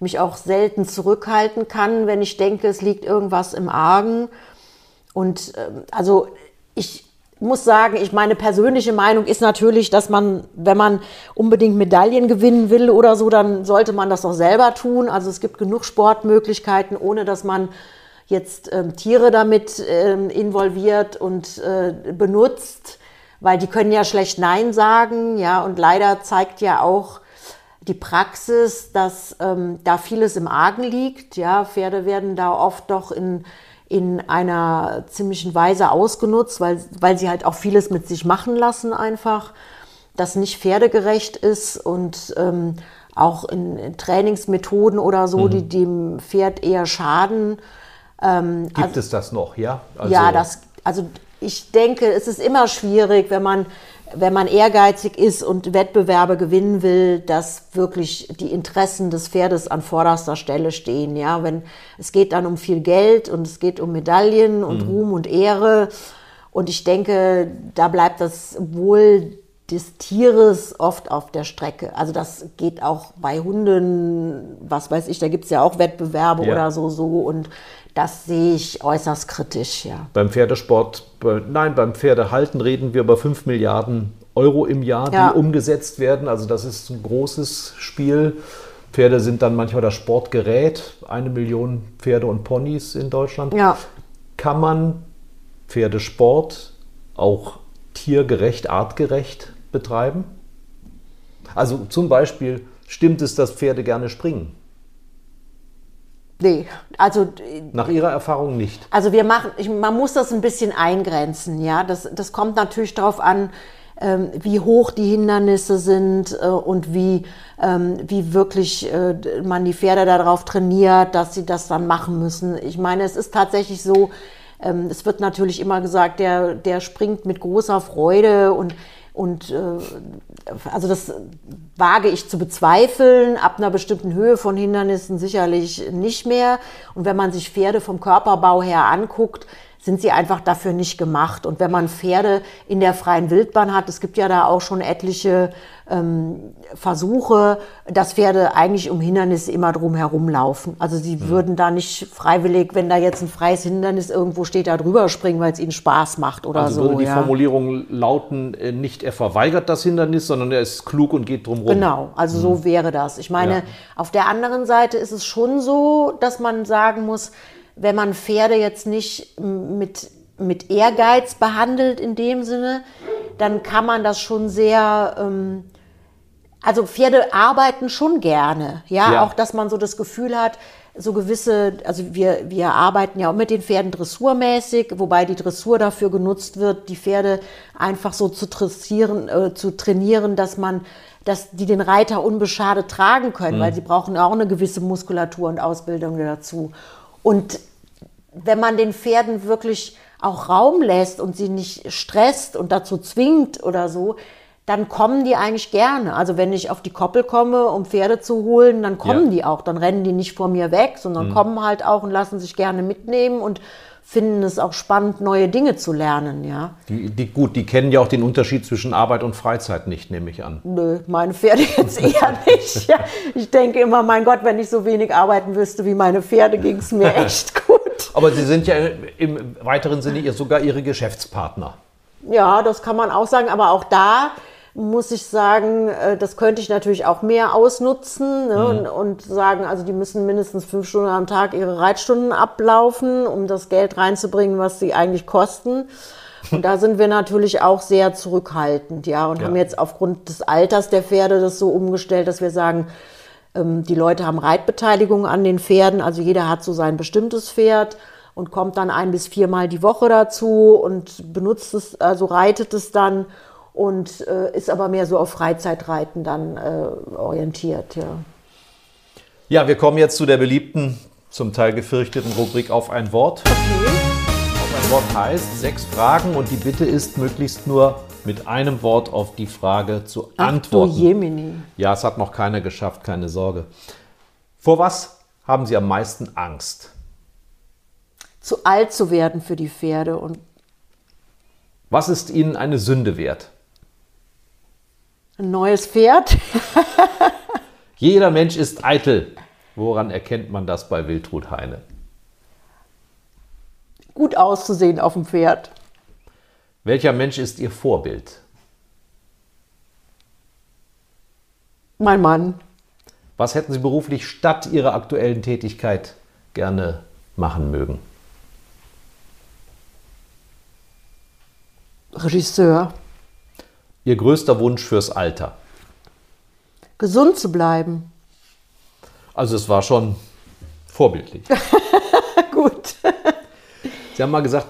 mich auch selten zurückhalten kann, wenn ich denke, es liegt irgendwas im Argen. Und ähm, also ich muss sagen, ich meine persönliche Meinung ist natürlich, dass man, wenn man unbedingt Medaillen gewinnen will oder so, dann sollte man das auch selber tun. Also es gibt genug Sportmöglichkeiten, ohne dass man jetzt ähm, Tiere damit ähm, involviert und äh, benutzt, weil die können ja schlecht Nein sagen, ja, und leider zeigt ja auch die Praxis, dass ähm, da vieles im Argen liegt. Ja, Pferde werden da oft doch in, in einer ziemlichen Weise ausgenutzt, weil, weil sie halt auch vieles mit sich machen lassen einfach, das nicht pferdegerecht ist und ähm, auch in, in Trainingsmethoden oder so, die dem Pferd eher schaden. Ähm, Gibt es das noch, ja? Also, ja, das, also ich denke, es ist immer schwierig, wenn man, wenn man ehrgeizig ist und Wettbewerbe gewinnen will, dass wirklich die Interessen des Pferdes an vorderster Stelle stehen. Ja, wenn es geht dann um viel Geld und es geht um Medaillen und Ruhm und Ehre. Und ich denke, da bleibt das Wohl des Tieres oft auf der Strecke. Also das geht auch bei Hunden, was weiß ich, da gibt es ja auch Wettbewerbe Ja. oder so, so. Und das sehe ich äußerst kritisch, ja. Beim Pferdesport, bei, nein, beim Pferdehalten reden wir über 5 Milliarden Euro im Jahr, Ja. die umgesetzt werden. Also das ist ein großes Spiel. Pferde sind dann manchmal das Sportgerät. Eine Million Pferde und Ponys in Deutschland. Ja. Kann man Pferdesport auch tiergerecht, artgerecht betreiben? Also zum Beispiel, stimmt es, dass Pferde gerne springen? Nee, also, Nach Ihrer Erfahrung nicht. also wir machen, ich, man muss das ein bisschen eingrenzen, ja. Das, das kommt natürlich darauf an, ähm, wie hoch die Hindernisse sind äh, und wie, ähm, wie wirklich äh, man die Pferde darauf trainiert, dass sie das dann machen müssen. Ich meine, es ist tatsächlich so, ähm, es wird natürlich immer gesagt, der, der springt mit großer Freude und und äh, also das wage ich zu bezweifeln, ab einer bestimmten Höhe von Hindernissen sicherlich nicht mehr. Und wenn man sich Pferde vom Körperbau her anguckt, sind sie einfach dafür nicht gemacht. Und wenn man Pferde in der freien Wildbahn hat, es gibt ja da auch schon etliche ähm, Versuche, dass Pferde eigentlich um Hindernisse immer drum herum laufen. Also sie Mhm. würden da nicht freiwillig, wenn da jetzt ein freies Hindernis irgendwo steht, da drüber springen, weil es ihnen Spaß macht oder Also so. würde die ja. Formulierung lauten, äh, nicht er verweigert das Hindernis, sondern er ist klug und geht drum rum. Genau, also so wäre das. Ich meine, Ja. auf der anderen Seite ist es schon so, dass man sagen muss, wenn man Pferde jetzt nicht mit, mit Ehrgeiz behandelt in dem Sinne, dann kann man das schon sehr, ähm, also Pferde arbeiten schon gerne, ja? Ja. auch dass man so das Gefühl hat, so gewisse, also wir, wir arbeiten ja auch mit den Pferden dressurmäßig, wobei die Dressur dafür genutzt wird, die Pferde einfach so zu dressieren, äh, zu trainieren, dass man, dass die den Reiter unbeschadet tragen können, weil sie brauchen auch eine gewisse Muskulatur und Ausbildung dazu. Und wenn man den Pferden wirklich auch Raum lässt und sie nicht stresst und dazu zwingt oder so, dann kommen die eigentlich gerne. Also wenn ich auf die Koppel komme, um Pferde zu holen, dann kommen Ja. die auch. Dann rennen die nicht vor mir weg, sondern kommen halt auch und lassen sich gerne mitnehmen und finden es auch spannend, neue Dinge zu lernen, ja. Die, die, gut, die kennen ja auch den Unterschied zwischen Arbeit und Freizeit nicht, nehme ich an. Nö, meine Pferde jetzt eher nicht. Ja, ich denke immer, mein Gott, wenn ich so wenig arbeiten wüsste wie meine Pferde, ging es mir echt gut. Aber Sie sind ja im weiteren Sinne ihr- sogar Ihre Geschäftspartner. Ja, das kann man auch sagen, aber auch da muss ich sagen, äh, das könnte ich natürlich auch mehr ausnutzen ne, und, und sagen, also die müssen mindestens fünf Stunden am Tag ihre Reitstunden ablaufen, um das Geld reinzubringen, was sie eigentlich kosten. Und da sind wir natürlich auch sehr zurückhaltend, ja, und Ja. haben jetzt aufgrund des Alters der Pferde das so umgestellt, dass wir sagen, ähm, die Leute haben Reitbeteiligung an den Pferden, also jeder hat so sein bestimmtes Pferd und kommt dann ein bis viermal die Woche dazu und benutzt es, also reitet es dann und äh, ist aber mehr so auf Freizeitreiten dann äh, orientiert, ja. Ja, wir kommen jetzt zu der beliebten, zum Teil gefürchteten Rubrik auf ein Wort. Auf ein Wort heißt sechs Fragen und die Bitte ist, möglichst nur mit einem Wort auf die Frage zu Ach antworten. du Jemini. Ja, es hat noch keiner geschafft, keine Sorge. Vor was haben Sie am meisten Angst? Zu alt zu werden für die Pferde und Was ist Ihnen eine Sünde wert? Ein neues Pferd. Jeder Mensch ist eitel. Woran erkennt man das bei Wiltrud Heine? Gut auszusehen auf dem Pferd. Welcher Mensch ist Ihr Vorbild? Mein Mann. Was hätten Sie beruflich statt Ihrer aktuellen Tätigkeit gerne machen mögen? Regisseur. Ihr größter Wunsch fürs Alter? Gesund zu bleiben. Also es war schon vorbildlich. Gut. Sie haben mal gesagt,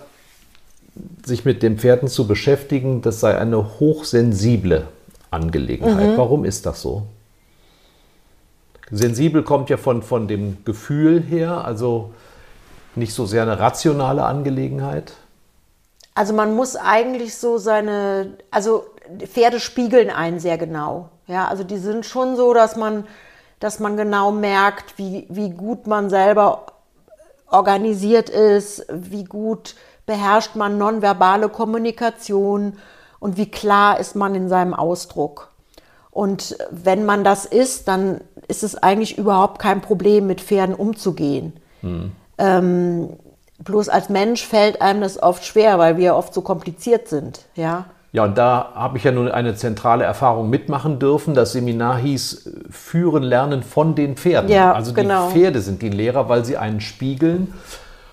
sich mit den Pferden zu beschäftigen, das sei eine hochsensible Angelegenheit. Warum ist das so? Sensibel kommt ja von, von dem Gefühl her, also nicht so sehr eine rationale Angelegenheit. Also man muss eigentlich so seine, also Pferde spiegeln einen sehr genau. Ja, also die sind schon so, dass man, dass man genau merkt, wie, wie gut man selber organisiert ist, wie gut beherrscht man nonverbale Kommunikation und wie klar ist man in seinem Ausdruck. Und wenn man das ist, dann ist es eigentlich überhaupt kein Problem, mit Pferden umzugehen. Ähm, bloß als Mensch fällt einem das oft schwer, weil wir oft so kompliziert sind. Ja. Ja, und da habe ich ja nun eine zentrale Erfahrung mitmachen dürfen. Das Seminar hieß äh, Führen, Lernen von den Pferden. Ja, also genau. die Pferde sind die Lehrer, weil sie einen spiegeln.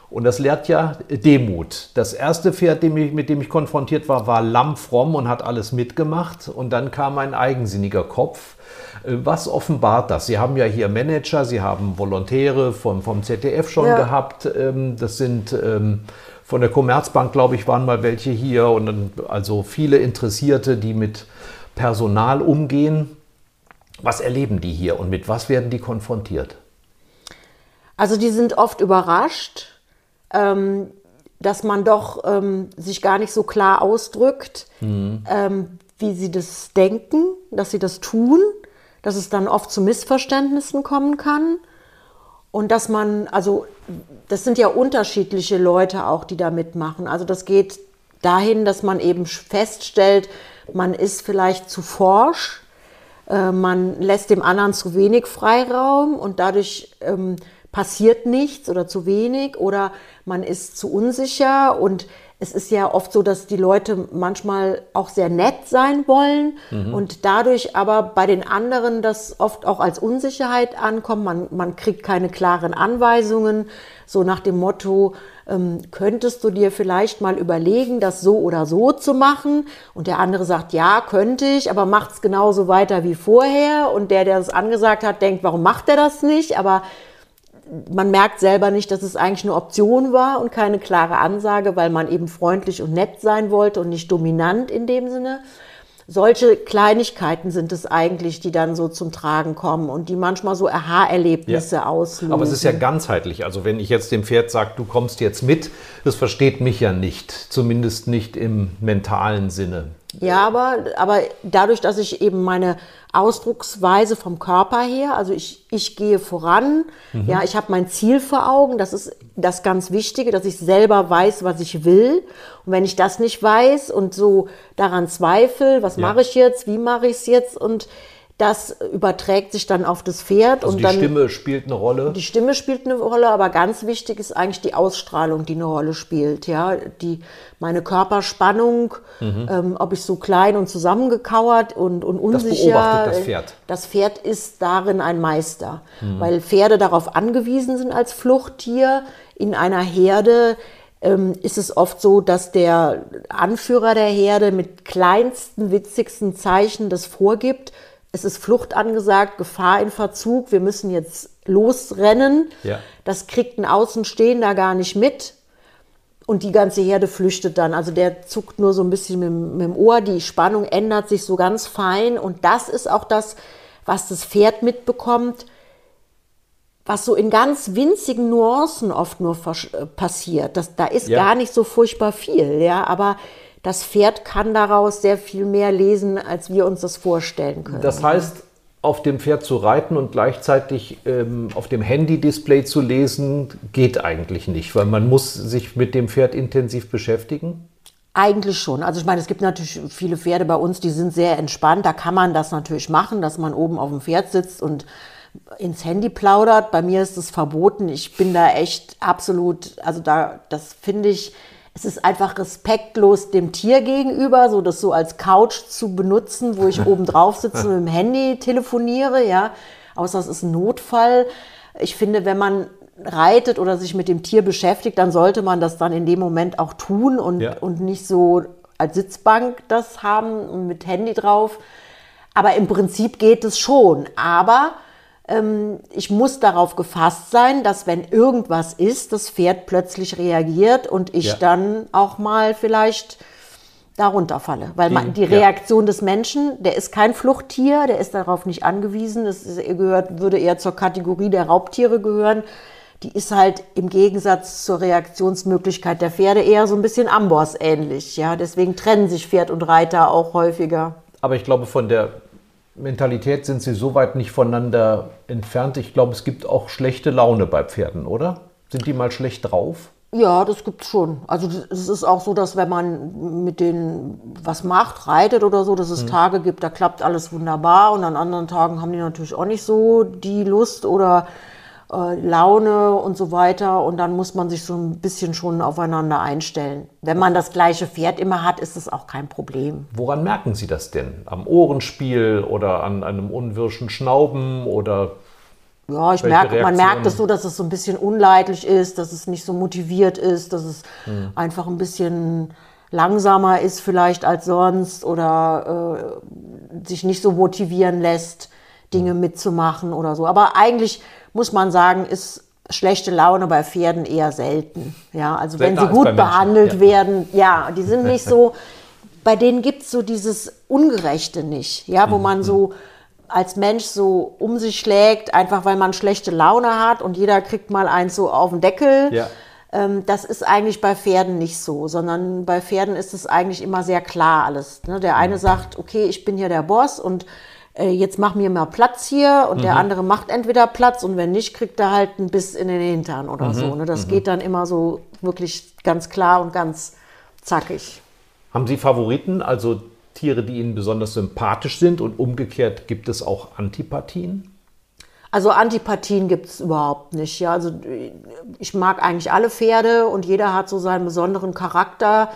Und das lehrt ja Demut. Das erste Pferd, mit dem ich konfrontiert war, war lammfromm und hat alles mitgemacht. Und dann kam ein eigensinniger Kopf. Äh, Was offenbart das? Sie haben ja hier Manager, Sie haben Volontäre vom, vom ZDF schon Ja. gehabt. Ähm, Das sind ähm, von der Commerzbank, glaube ich, waren mal welche hier. Und dann, also viele Interessierte, die mit Personal umgehen. Was erleben die hier und mit was werden die konfrontiert? Also die sind oft überrascht, ähm, dass man doch ähm, sich gar nicht so klar ausdrückt, ähm, wie sie das denken, dass sie das tun, dass es dann oft zu Missverständnissen kommen kann. Und dass man, also das sind ja unterschiedliche Leute auch, die da mitmachen. Also das geht dahin, dass man eben feststellt, man ist vielleicht zu forsch, äh, man lässt dem anderen zu wenig Freiraum und dadurch ähm, passiert nichts oder zu wenig oder man ist zu unsicher und es ist ja oft so, dass die Leute manchmal auch sehr nett sein wollen und dadurch aber bei den anderen das oft auch als Unsicherheit ankommt. Man, man kriegt keine klaren Anweisungen, so nach dem Motto, ähm, könntest du dir vielleicht mal überlegen, das so oder so zu machen? Und der andere sagt, ja, könnte ich, aber macht es genauso weiter wie vorher. Und der, der das angesagt hat, denkt, warum macht er das nicht? Aber man merkt selber nicht, dass es eigentlich eine Option war und keine klare Ansage, weil man eben freundlich und nett sein wollte und nicht dominant in dem Sinne. Solche Kleinigkeiten sind es eigentlich, die dann so zum Tragen kommen und die manchmal so Aha-Erlebnisse Ja. auslösen. Aber es ist ja ganzheitlich. Also wenn ich jetzt dem Pferd sage, du kommst jetzt mit, das versteht mich ja nicht. Zumindest nicht im mentalen Sinne. Ja, aber, aber dadurch, dass ich eben meine Ausdrucksweise vom Körper her, also ich, ich gehe voran, ja, ich habe mein Ziel vor Augen, das ist das ganz Wichtige, dass ich selber weiß, was ich will. Und wenn ich das nicht weiß und so daran zweifle, was Ja. mache ich jetzt, wie mache ich es jetzt und das überträgt sich dann auf das Pferd. Also und die dann, Stimme spielt eine Rolle. Die Stimme spielt eine Rolle, aber ganz wichtig ist eigentlich die Ausstrahlung, die eine Rolle spielt. Ja, die, meine Körperspannung, Mhm. ähm, ob ich so klein und zusammengekauert und, und unsicher. beobachtet das Pferd. Das Pferd ist darin ein Meister, Mhm. weil Pferde darauf angewiesen sind als Fluchttier. In einer Herde ähm, ist es oft so, dass der Anführer der Herde mit kleinsten, witzigsten Zeichen das vorgibt. Es ist Flucht angesagt, Gefahr in Verzug, wir müssen jetzt losrennen. Ja. Das kriegt ein Außenstehender gar nicht mit. Und die ganze Herde flüchtet dann. Also der zuckt nur so ein bisschen mit, dem- mit dem Ohr. Die Spannung ändert sich so ganz fein. Und das ist auch das, was das Pferd mitbekommt, was so in ganz winzigen Nuancen oft nur äh, passiert. Das, da ist Ja. gar nicht so furchtbar viel, ja. Aber das Pferd kann daraus sehr viel mehr lesen, als wir uns das vorstellen können. Das heißt, auf dem Pferd zu reiten und gleichzeitig ähm, auf dem Handy-Display zu lesen, geht eigentlich nicht, weil man muss sich mit dem Pferd intensiv beschäftigen. Eigentlich schon. Also ich meine, es gibt natürlich viele Pferde bei uns, die sind sehr entspannt. Da kann man das natürlich machen, dass man oben auf dem Pferd sitzt und ins Handy plaudert. Bei mir ist es verboten. Ich bin da echt absolut, also da, das finde ich, es ist einfach respektlos dem Tier gegenüber, so das so als Couch zu benutzen, wo ich oben drauf sitze und mit dem Handy telefoniere, ja. Außer es ist ein Notfall. Ich finde, wenn man reitet oder sich mit dem Tier beschäftigt, dann sollte man das dann in dem Moment auch tun und, Ja. und nicht so als Sitzbank das haben und mit Handy drauf. Aber im Prinzip geht es schon. Aber ich muss darauf gefasst sein, dass wenn irgendwas ist, das Pferd plötzlich reagiert und ich Ja. dann auch mal vielleicht darunter falle. Weil man, die ja. Reaktion des Menschen, der ist kein Fluchttier, der ist darauf nicht angewiesen. Das ist, gehört, würde eher zur Kategorie der Raubtiere gehören. Die ist halt im Gegensatz zur Reaktionsmöglichkeit der Pferde eher so ein bisschen Amboss ähnlich. Ja, deswegen trennen sich Pferd und Reiter auch häufiger. Aber ich glaube, von der Mentalität sind sie so weit nicht voneinander entfernt. Ich glaube, es gibt auch schlechte Laune bei Pferden, oder? Sind die mal schlecht drauf? Ja, das gibt's schon. Also es ist auch so, dass wenn man mit denen was macht, reitet oder so, dass es Tage gibt, da klappt alles wunderbar und an anderen Tagen haben die natürlich auch nicht so die Lust oder äh, Laune und so weiter und dann muss man sich so ein bisschen schon aufeinander einstellen. Wenn man das gleiche Pferd immer hat, ist es auch kein Problem. Woran merken Sie das denn? Am Ohrenspiel oder an einem unwirschen Schnauben oder Ja, ich Welche merke, man merkt es so, dass es so ein bisschen unleidlich ist, dass es nicht so motiviert ist, dass es Hm. einfach ein bisschen langsamer ist vielleicht als sonst oder äh, sich nicht so motivieren lässt, Dinge Hm. mitzumachen oder so. Aber eigentlich muss man sagen, ist schlechte Laune bei Pferden eher selten. Ja, also wenn Seltener sie als gut behandelt ja. werden, ja, die sind nicht so, bei denen gibt es so dieses Ungerechte nicht, ja, Mhm, wo man so als Mensch so um sich schlägt, einfach weil man schlechte Laune hat und jeder kriegt mal eins so auf den Deckel. Ja. Ähm, das ist eigentlich bei Pferden nicht so, sondern bei Pferden ist es eigentlich immer sehr klar alles. Ne? Der Mhm. eine sagt, okay, ich bin hier der Boss und äh, jetzt mach mir mal Platz hier und Mhm. der andere macht entweder Platz und wenn nicht, kriegt er halt einen Biss in den Hintern oder Mhm. so. Ne? Das geht dann immer so wirklich ganz klar und ganz zackig. haben Sie Favoriten, also Tiere, die Ihnen besonders sympathisch sind und umgekehrt gibt es auch Antipathien? Also Antipathien gibt es überhaupt nicht. Ja? Also ich mag eigentlich alle Pferde und jeder hat so seinen besonderen Charakter.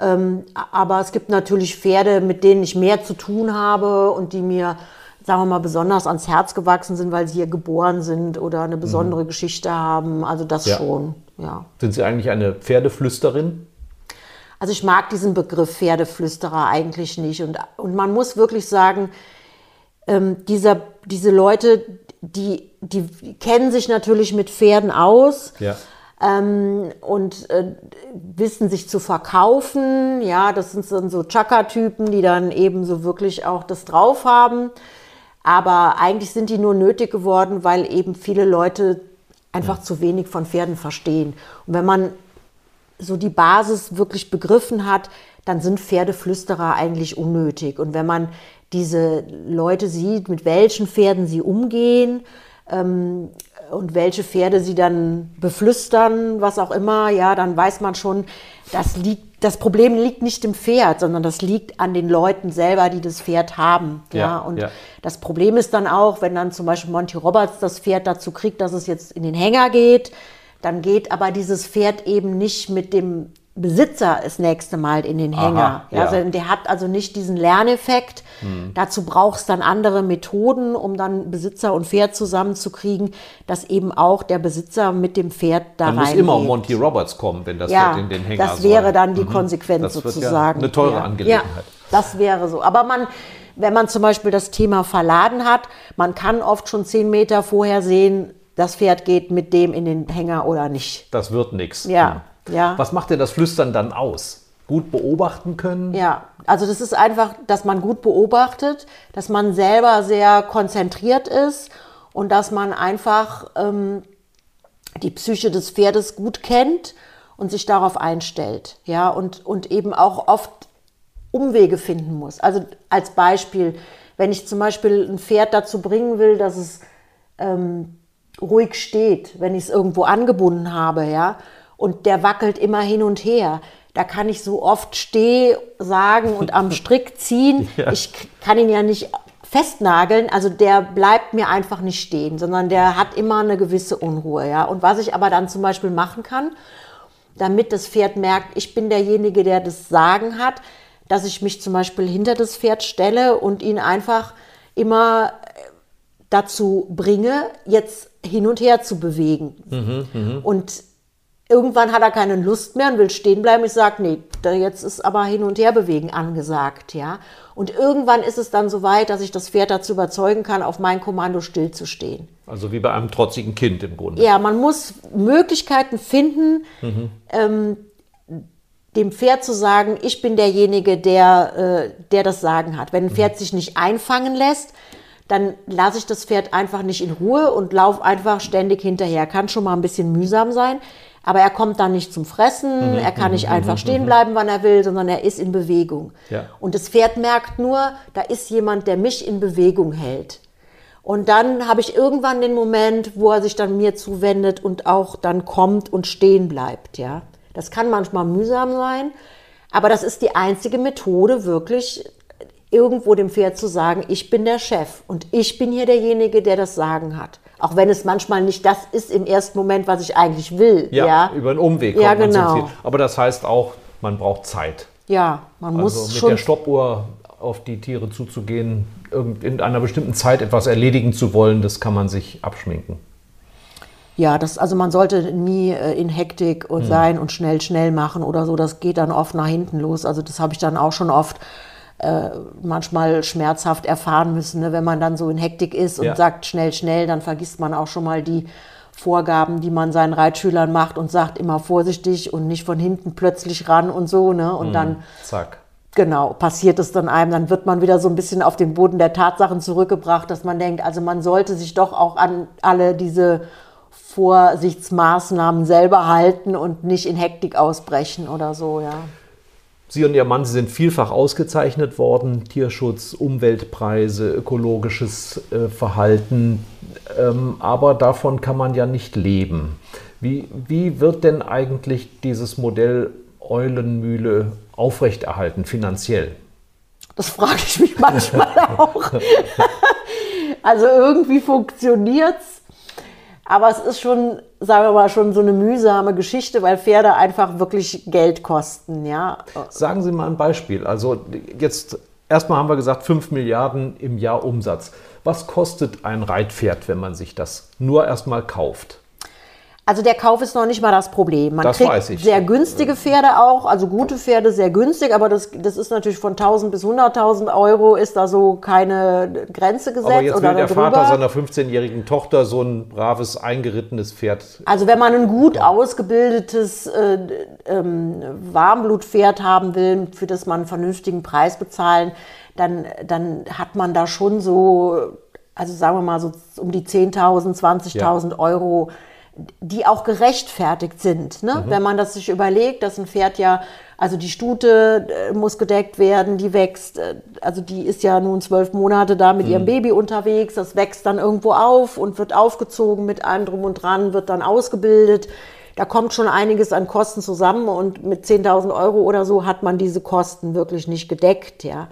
Ähm, aber es gibt natürlich Pferde, mit denen ich mehr zu tun habe und die mir, sagen wir mal, besonders ans Herz gewachsen sind, weil sie hier geboren sind oder eine besondere Geschichte haben. Also das Ja. schon, ja. Sind Sie eigentlich eine Pferdeflüsterin? Also ich mag diesen Begriff Pferdeflüsterer eigentlich nicht. Und, und man muss wirklich sagen, ähm, dieser, diese Leute, die, die kennen sich natürlich mit Pferden aus Ja. Ähm, und äh, wissen sich zu verkaufen. Ja, das sind dann so Chaka-Typen, die dann eben so wirklich auch das drauf haben. Aber eigentlich sind die nur nötig geworden, weil eben viele Leute einfach zu wenig von Pferden verstehen. Und wenn man so die Basis wirklich begriffen hat, dann sind Pferdeflüsterer eigentlich unnötig. Und wenn man diese Leute sieht, mit welchen Pferden sie umgehen, ähm, und welche Pferde sie dann beflüstern, was auch immer, ja, dann weiß man schon, das liegt, das Problem liegt nicht im Pferd, sondern das liegt an den Leuten selber, die das Pferd haben. Ja, Ja, und ja. das Problem ist dann auch, wenn dann zum Beispiel Monty Roberts das Pferd dazu kriegt, dass es jetzt in den Hänger geht, dann geht aber dieses Pferd eben nicht mit dem Besitzer das nächste Mal in den Aha, Hänger. ja. Also der hat also nicht diesen Lerneffekt. Dazu brauchst dann andere Methoden, um dann Besitzer und Pferd zusammenzukriegen, dass eben auch der Besitzer mit dem Pferd da Dann muss reingeht. immer Monty Roberts kommen, wenn das ja, Pferd in den Hänger das wäre soll. dann die Mhm. Konsequenz Das wird ja sozusagen. eine teure. Angelegenheit. Ja, das wäre so. Aber man, wenn man zum Beispiel das Thema verladen hat, man kann oft schon zehn Meter vorher sehen, das Pferd geht mit dem in den Hänger oder nicht. Das wird nichts. Ja, ja. Was macht denn das Flüstern dann aus? Gut beobachten können? Ja, also das ist einfach, dass man gut beobachtet, dass man selber sehr konzentriert ist und dass man einfach ähm, die Psyche des Pferdes gut kennt und sich darauf einstellt. Ja, und, und eben auch oft Umwege finden muss. Also als Beispiel, wenn ich zum Beispiel ein Pferd dazu bringen will, dass es ähm, ruhig steht, wenn ich es irgendwo angebunden habe, ja, und der wackelt immer hin und her. Da kann ich so oft steh sagen und am Strick ziehen. Ich k- kann ihn ja nicht festnageln, also der bleibt mir einfach nicht stehen, sondern der hat immer eine gewisse Unruhe, ja. Und was ich aber dann zum Beispiel machen kann, damit das Pferd merkt, ich bin derjenige, der das Sagen hat, dass ich mich zum Beispiel hinter das Pferd stelle und ihn einfach immer äh, dazu bringe, jetzt hin und her zu bewegen. Und irgendwann hat er keine Lust mehr und will stehen bleiben. Ich sage, nee, da jetzt ist aber hin und her bewegen angesagt, ja. Und irgendwann ist es dann so weit, dass ich das Pferd dazu überzeugen kann, auf mein Kommando stillzustehen. Also wie bei einem trotzigen Kind im Grunde. Ja, man muss Möglichkeiten finden, ähm, dem Pferd zu sagen, ich bin derjenige, der, äh, der das Sagen hat. Wenn ein Pferd sich nicht einfangen lässt, dann lasse ich das Pferd einfach nicht in Ruhe und laufe einfach ständig hinterher. Kann schon mal ein bisschen mühsam sein, aber er kommt dann nicht zum Fressen, er kann nicht einfach stehen bleiben, wann er will, sondern er ist in Bewegung. Ja. Und das Pferd merkt nur, da ist jemand, der mich in Bewegung hält. Und dann habe ich irgendwann den Moment, wo er sich dann mir zuwendet und auch dann kommt und stehen bleibt, ja. Das kann manchmal mühsam sein, aber das ist die einzige Methode, wirklich irgendwo dem Pferd zu sagen, ich bin der Chef und ich bin hier derjenige, der das Sagen hat. Auch wenn es manchmal nicht das ist im ersten Moment, was ich eigentlich will, Ja, ja. über einen Umweg kommt Ja, man zum genau. Ziel. Aber das heißt auch, man braucht Zeit. Ja, man muss Also mit schon der Stoppuhr auf die Tiere zuzugehen, in einer bestimmten Zeit etwas erledigen zu wollen, das kann man sich abschminken. Ja, das, also man sollte nie äh, in Hektik Hm. und sein und schnell, schnell machen oder so. Das geht dann oft nach hinten los. Also das habe ich dann auch schon oft äh, manchmal schmerzhaft erfahren müssen, ne? wenn man dann so in Hektik ist und Ja. sagt schnell, schnell, dann vergisst man auch schon mal die Vorgaben, die man seinen Reitschülern macht und sagt immer vorsichtig und nicht von hinten plötzlich ran und so. Ne? Und dann Zack. Genau, passiert es dann einem, dann wird man wieder so ein bisschen auf den Boden der Tatsachen zurückgebracht, dass man denkt, also man sollte sich doch auch an alle diese Vorsichtsmaßnahmen selber halten und nicht in Hektik ausbrechen oder so, ja. Sie und Ihr Mann, Sie sind vielfach ausgezeichnet worden. Tierschutz, Umweltpreise, ökologisches äh, Verhalten. Ähm, aber davon kann man ja nicht leben. Wie, wie wird denn eigentlich dieses Modell Eulenmühle aufrechterhalten, finanziell? Das frage ich mich manchmal auch. also irgendwie funktioniert's, aber es ist schon, sagen wir mal, schon so eine mühsame Geschichte, weil Pferde einfach wirklich Geld kosten, ja. Sagen Sie mal ein Beispiel. Also jetzt erstmal haben wir gesagt, 5 Milliarden im Jahr Umsatz. Was kostet ein Reitpferd, wenn man sich das nur erstmal kauft? Also der Kauf ist noch nicht mal das Problem. Man Das kriegt weiß ich. sehr günstige Pferde auch, also gute Pferde sehr günstig, aber das, das ist natürlich von 1000 bis 100.000 Euro ist da so keine Grenze gesetzt Aber jetzt oder will der darüber. Vater seiner 15-jährigen Tochter so ein braves, eingerittenes Pferd. Also wenn man ein gut ausgebildetes äh, ähm, Warmblutpferd haben will, für das man einen vernünftigen Preis bezahlen, dann, dann hat man da schon so, also sagen wir mal so um die 10.000, 20.000 Euro die auch gerechtfertigt sind. Ne? Wenn man das sich überlegt, dass ein Pferd ja, also die Stute äh, muss gedeckt werden, die wächst, äh, also die ist ja nun zwölf Monate da mit ihrem Baby unterwegs, das wächst dann irgendwo auf und wird aufgezogen mit allem drum und dran, wird dann ausgebildet. Da kommt schon einiges an Kosten zusammen und mit 10.000 Euro oder so hat man diese Kosten wirklich nicht gedeckt, ja.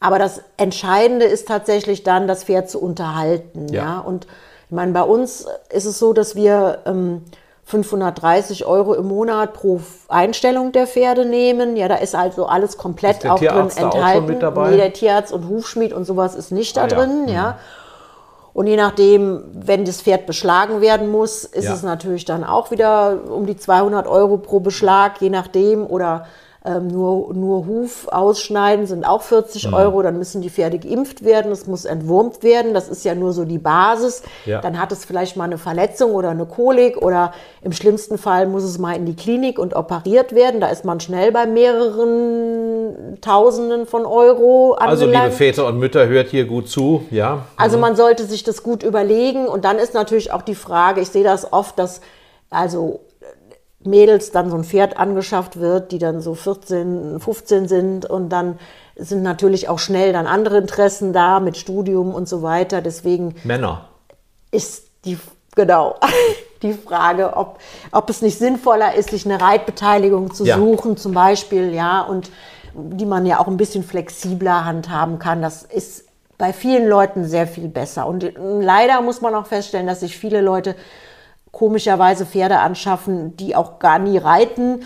Aber das Entscheidende ist tatsächlich dann, das Pferd zu unterhalten, Ja. ja. Und ich meine, bei uns ist es so, dass wir ähm, 530 Euro im Monat pro Einstellung der Pferde nehmen. Ja, da ist also alles komplett Ist der auch drin Tierarzt auch schon enthalten. mit dabei? Nee, der Tierarzt und Hufschmied und sowas ist nicht da Ah, ja. drin, ja. Und je nachdem, wenn das Pferd beschlagen werden muss, ist Ja. es natürlich dann auch wieder um die 200 Euro pro Beschlag, je nachdem. Oder ähm, nur, nur Huf ausschneiden sind auch 40 Mhm. Euro. Dann müssen die Pferde geimpft werden, es muss entwurmt werden. Das ist ja nur so die Basis. Ja. Dann hat es vielleicht mal eine Verletzung oder eine Kolik oder im schlimmsten Fall muss es mal in die Klinik und operiert werden. Da ist man schnell bei mehreren Tausenden von Euro angelangt. Also, liebe Väter und Mütter, hört hier gut zu. Ja, Also man sollte sich das gut überlegen und dann ist natürlich auch die Frage, ich sehe das oft, dass also Mädels dann so ein Pferd angeschafft wird, die dann so 14, 15 sind und dann sind natürlich auch schnell dann andere Interessen da mit Studium und so weiter. Deswegen Männer. ist die, genau, die Frage, ob, ob es nicht sinnvoller ist, sich eine Reitbeteiligung zu Ja. suchen, zum Beispiel, ja, und die man ja auch ein bisschen flexibler handhaben kann. Das ist bei vielen Leuten sehr viel besser. Und leider muss man auch feststellen, dass sich viele Leute komischerweise Pferde anschaffen, die auch gar nie reiten,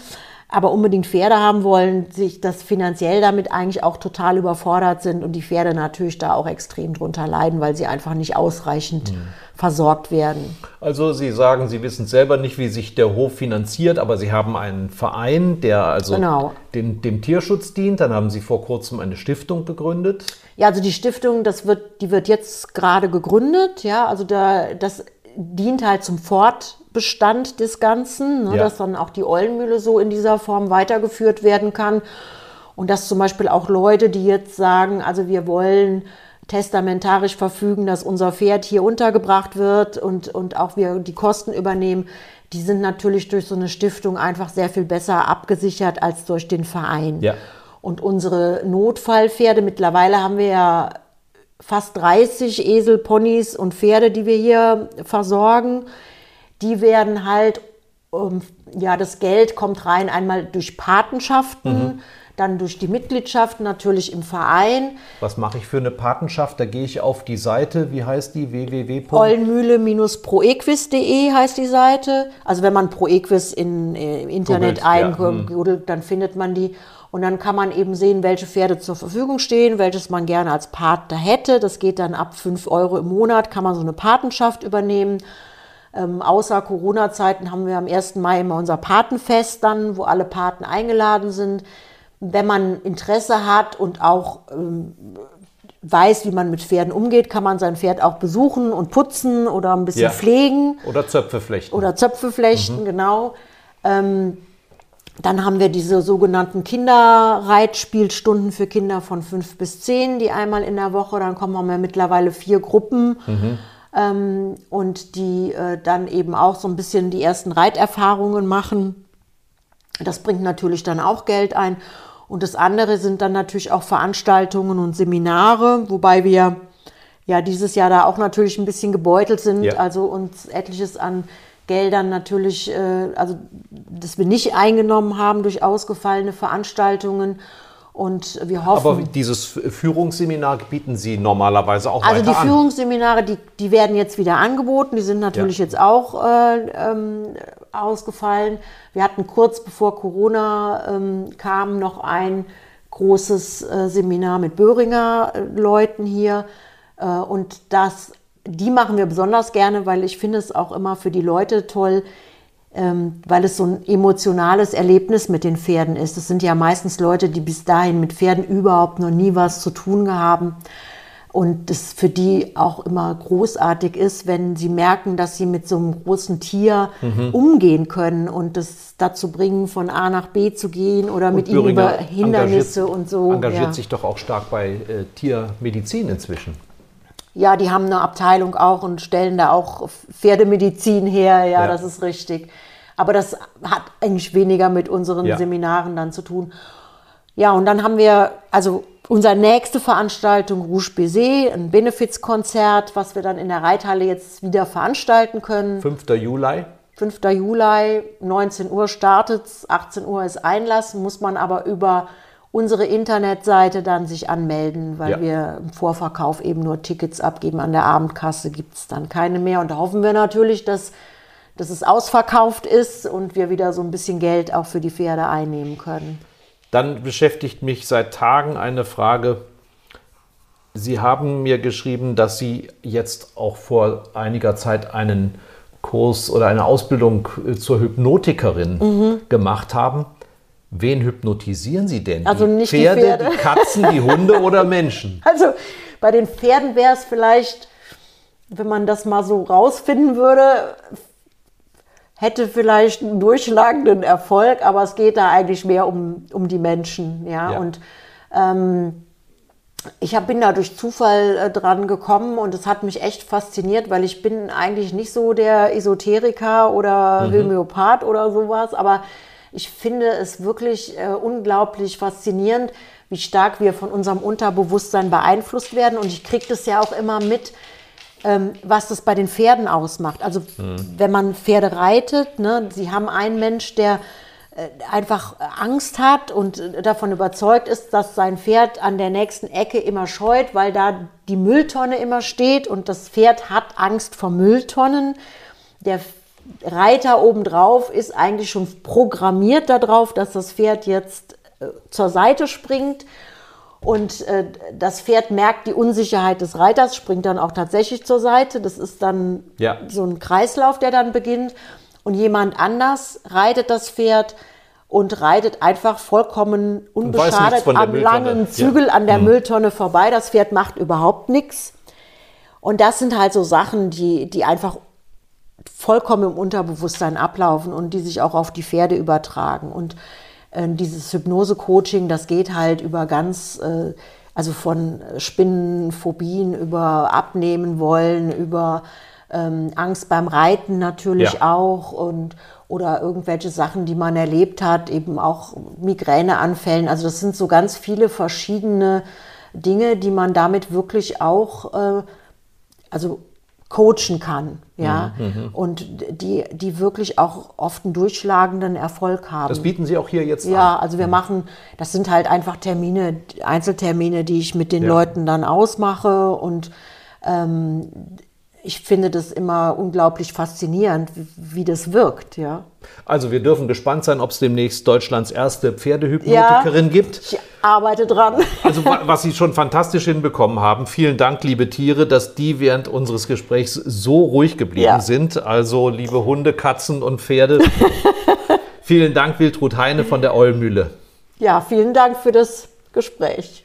aber unbedingt Pferde haben wollen, sich das finanziell damit eigentlich auch total überfordert sind und die Pferde natürlich da auch extrem drunter leiden, weil sie einfach nicht ausreichend versorgt werden. Also Sie sagen, Sie wissen selber nicht, wie sich der Hof finanziert, aber Sie haben einen Verein, der also Genau. dem, dem Tierschutz dient. Dann haben Sie vor kurzem eine Stiftung gegründet. Ja, also die Stiftung, das wird, die wird jetzt gerade gegründet, ja, also da, das dient halt zum Fortbestand des Ganzen, ne, Ja. dass dann auch die Eulenmühle so in dieser Form weitergeführt werden kann. Und dass zum Beispiel auch Leute, die jetzt sagen, also wir wollen testamentarisch verfügen, dass unser Pferd hier untergebracht wird und, und auch wir die Kosten übernehmen, die sind natürlich durch so eine Stiftung einfach sehr viel besser abgesichert als durch den Verein. Ja. Und unsere Notfallpferde, mittlerweile haben wir ja fast 30 Esel, Ponys und Pferde, die wir hier versorgen. Die werden halt, ähm, ja, das Geld kommt rein einmal durch Patenschaften, dann durch die Mitgliedschaft natürlich im Verein. Was mache ich für eine Patenschaft? Da gehe ich auf die Seite, wie heißt die? www. Eulenmühle-proequis.de heißt die Seite. Also wenn man Proequis in, äh, im Internet Googelt, ja, eingoogelt, dann findet man die. Und dann kann man eben sehen, welche Pferde zur Verfügung stehen, welches man gerne als Partner hätte. Das geht dann ab 5 Euro im Monat, kann man so eine Patenschaft übernehmen. Ähm, außer Corona-Zeiten haben wir am 1. Mai immer unser Patenfest dann, wo alle Paten eingeladen sind. Wenn man Interesse hat und auch ähm, weiß, wie man mit Pferden umgeht, kann man sein Pferd auch besuchen und putzen oder ein bisschen Ja. pflegen Oder Zöpfe flechten. oder Zöpfe flechten, genau. Ähm, dann haben wir diese sogenannten Kinderreitspielstunden für Kinder von fünf bis zehn, die einmal in der Woche, dann kommen wir mittlerweile vier Gruppen. Ähm, und die äh, dann eben auch so ein bisschen die ersten Reiterfahrungen machen. Das bringt natürlich dann auch Geld ein. Und das andere sind dann natürlich auch Veranstaltungen und Seminare, wobei wir ja dieses Jahr da auch natürlich ein bisschen gebeutelt sind, Ja. also uns etliches an Geldern natürlich, äh, also dass wir nicht eingenommen haben durch ausgefallene Veranstaltungen. Und wir hoffen. Aber dieses Führungsseminar bieten Sie normalerweise auch Also weiter die an. Führungsseminare, die, die werden jetzt wieder angeboten. Die sind natürlich Ja. jetzt auch äh, ähm, ausgefallen. Wir hatten kurz bevor Corona ähm, kam noch ein großes äh, Seminar mit Böhringer äh, Leuten hier. Äh, und das, die machen wir besonders gerne, weil ich finde es auch immer für die Leute toll, ähm, weil es so ein emotionales Erlebnis mit den Pferden ist. Das sind ja meistens Leute, die bis dahin mit Pferden überhaupt noch nie was zu tun haben. Und das für die auch immer großartig ist, wenn sie merken, dass sie mit so einem großen Tier Mhm. umgehen können und das dazu bringen, von A nach B zu gehen oder mit ihnen über Böhringer Hindernisse und so. Engagiert ja. sich doch auch stark bei äh, Tiermedizin inzwischen. Ja, die haben eine Abteilung auch und stellen da auch Pferdemedizin her. Ja, Ja. das ist richtig. Aber das hat eigentlich weniger mit unseren Ja. Seminaren dann zu tun. Ja, und dann haben wir, also unsere nächste Veranstaltung Rouge Baiser, ein Benefizkonzert, was wir dann in der Reithalle jetzt wieder veranstalten können. 5. Juli. 5. Juli, 19 Uhr startet 18 Uhr ist Einlass, muss man aber über unsere Internetseite dann sich anmelden, weil Ja. wir im Vorverkauf eben nur Tickets abgeben. An der Abendkasse gibt es dann keine mehr. Und da hoffen wir natürlich, dass, dass es ausverkauft ist und wir wieder so ein bisschen Geld auch für die Pferde einnehmen können. Dann beschäftigt mich seit Tagen eine Frage. Sie haben mir geschrieben, dass Sie jetzt auch vor einiger Zeit einen Kurs oder eine Ausbildung äh, zur Hypnotikerin Mhm. gemacht haben. Wen hypnotisieren Sie denn? Also nicht die Pferde, Pferde. die Katzen, die Hunde oder Menschen? Also bei den Pferden wäre es vielleicht, wenn man das mal so rausfinden würde, hätte vielleicht einen durchschlagenden Erfolg, aber es geht da eigentlich mehr um, um die Menschen. Ja, Ja. und ähm, ich hab, bin da durch Zufall äh, dran gekommen und es hat mich echt fasziniert, weil ich bin eigentlich nicht so der Esoteriker oder Homöopath oder sowas, aber ich finde es wirklich äh, unglaublich faszinierend, wie stark wir von unserem Unterbewusstsein beeinflusst werden und ich kriege das ja auch immer mit, ähm, was das bei den Pferden ausmacht. Also wenn man Pferde reitet, ne, sie haben einen Mensch, der äh, einfach Angst hat und äh, davon überzeugt ist, dass sein Pferd an der nächsten Ecke immer scheut, weil da die Mülltonne immer steht und das Pferd hat Angst vor Mülltonnen. Der Reiter obendrauf ist eigentlich schon programmiert darauf, dass das Pferd jetzt äh, zur Seite springt. Und äh, das Pferd merkt die Unsicherheit des Reiters, springt dann auch tatsächlich zur Seite. Das ist dann Ja. so ein Kreislauf, der dann beginnt. Und jemand anders reitet das Pferd und reitet einfach vollkommen unbeschadet am Mülltonne. langen Zügel an der Mülltonne vorbei. Das Pferd macht überhaupt nichts. Und das sind halt so Sachen, die, die einfach vollkommen im Unterbewusstsein ablaufen und die sich auch auf die Pferde übertragen. Und äh, dieses Hypnose-Coaching, das geht halt über ganz, äh, also von Spinnenphobien über Abnehmen wollen, über ähm, Angst beim Reiten natürlich Ja. auch und oder irgendwelche Sachen, die man erlebt hat, eben auch Migräneanfällen. Also das sind so ganz viele verschiedene Dinge, die man damit wirklich auch äh, also coachen kann, ja, Mhm, und die, die wirklich auch oft einen durchschlagenden Erfolg haben. Das bieten Sie auch hier jetzt ja, an. also wir machen, das sind halt einfach Termine, Einzeltermine, die ich mit den Ja. Leuten dann ausmache und ähm, ich finde das immer unglaublich faszinierend, wie, wie das wirkt, ja. Also wir dürfen gespannt sein, ob es demnächst Deutschlands erste Pferdehypnotikerin gibt. Ich arbeite dran. Also wa- was Sie schon fantastisch hinbekommen haben. Vielen Dank, liebe Tiere, dass die während unseres Gesprächs so ruhig geblieben Ja. sind. Also liebe Hunde, Katzen und Pferde. Vielen Dank, Wildrut Heine von der Eulmühle. Ja, vielen Dank für das Gespräch.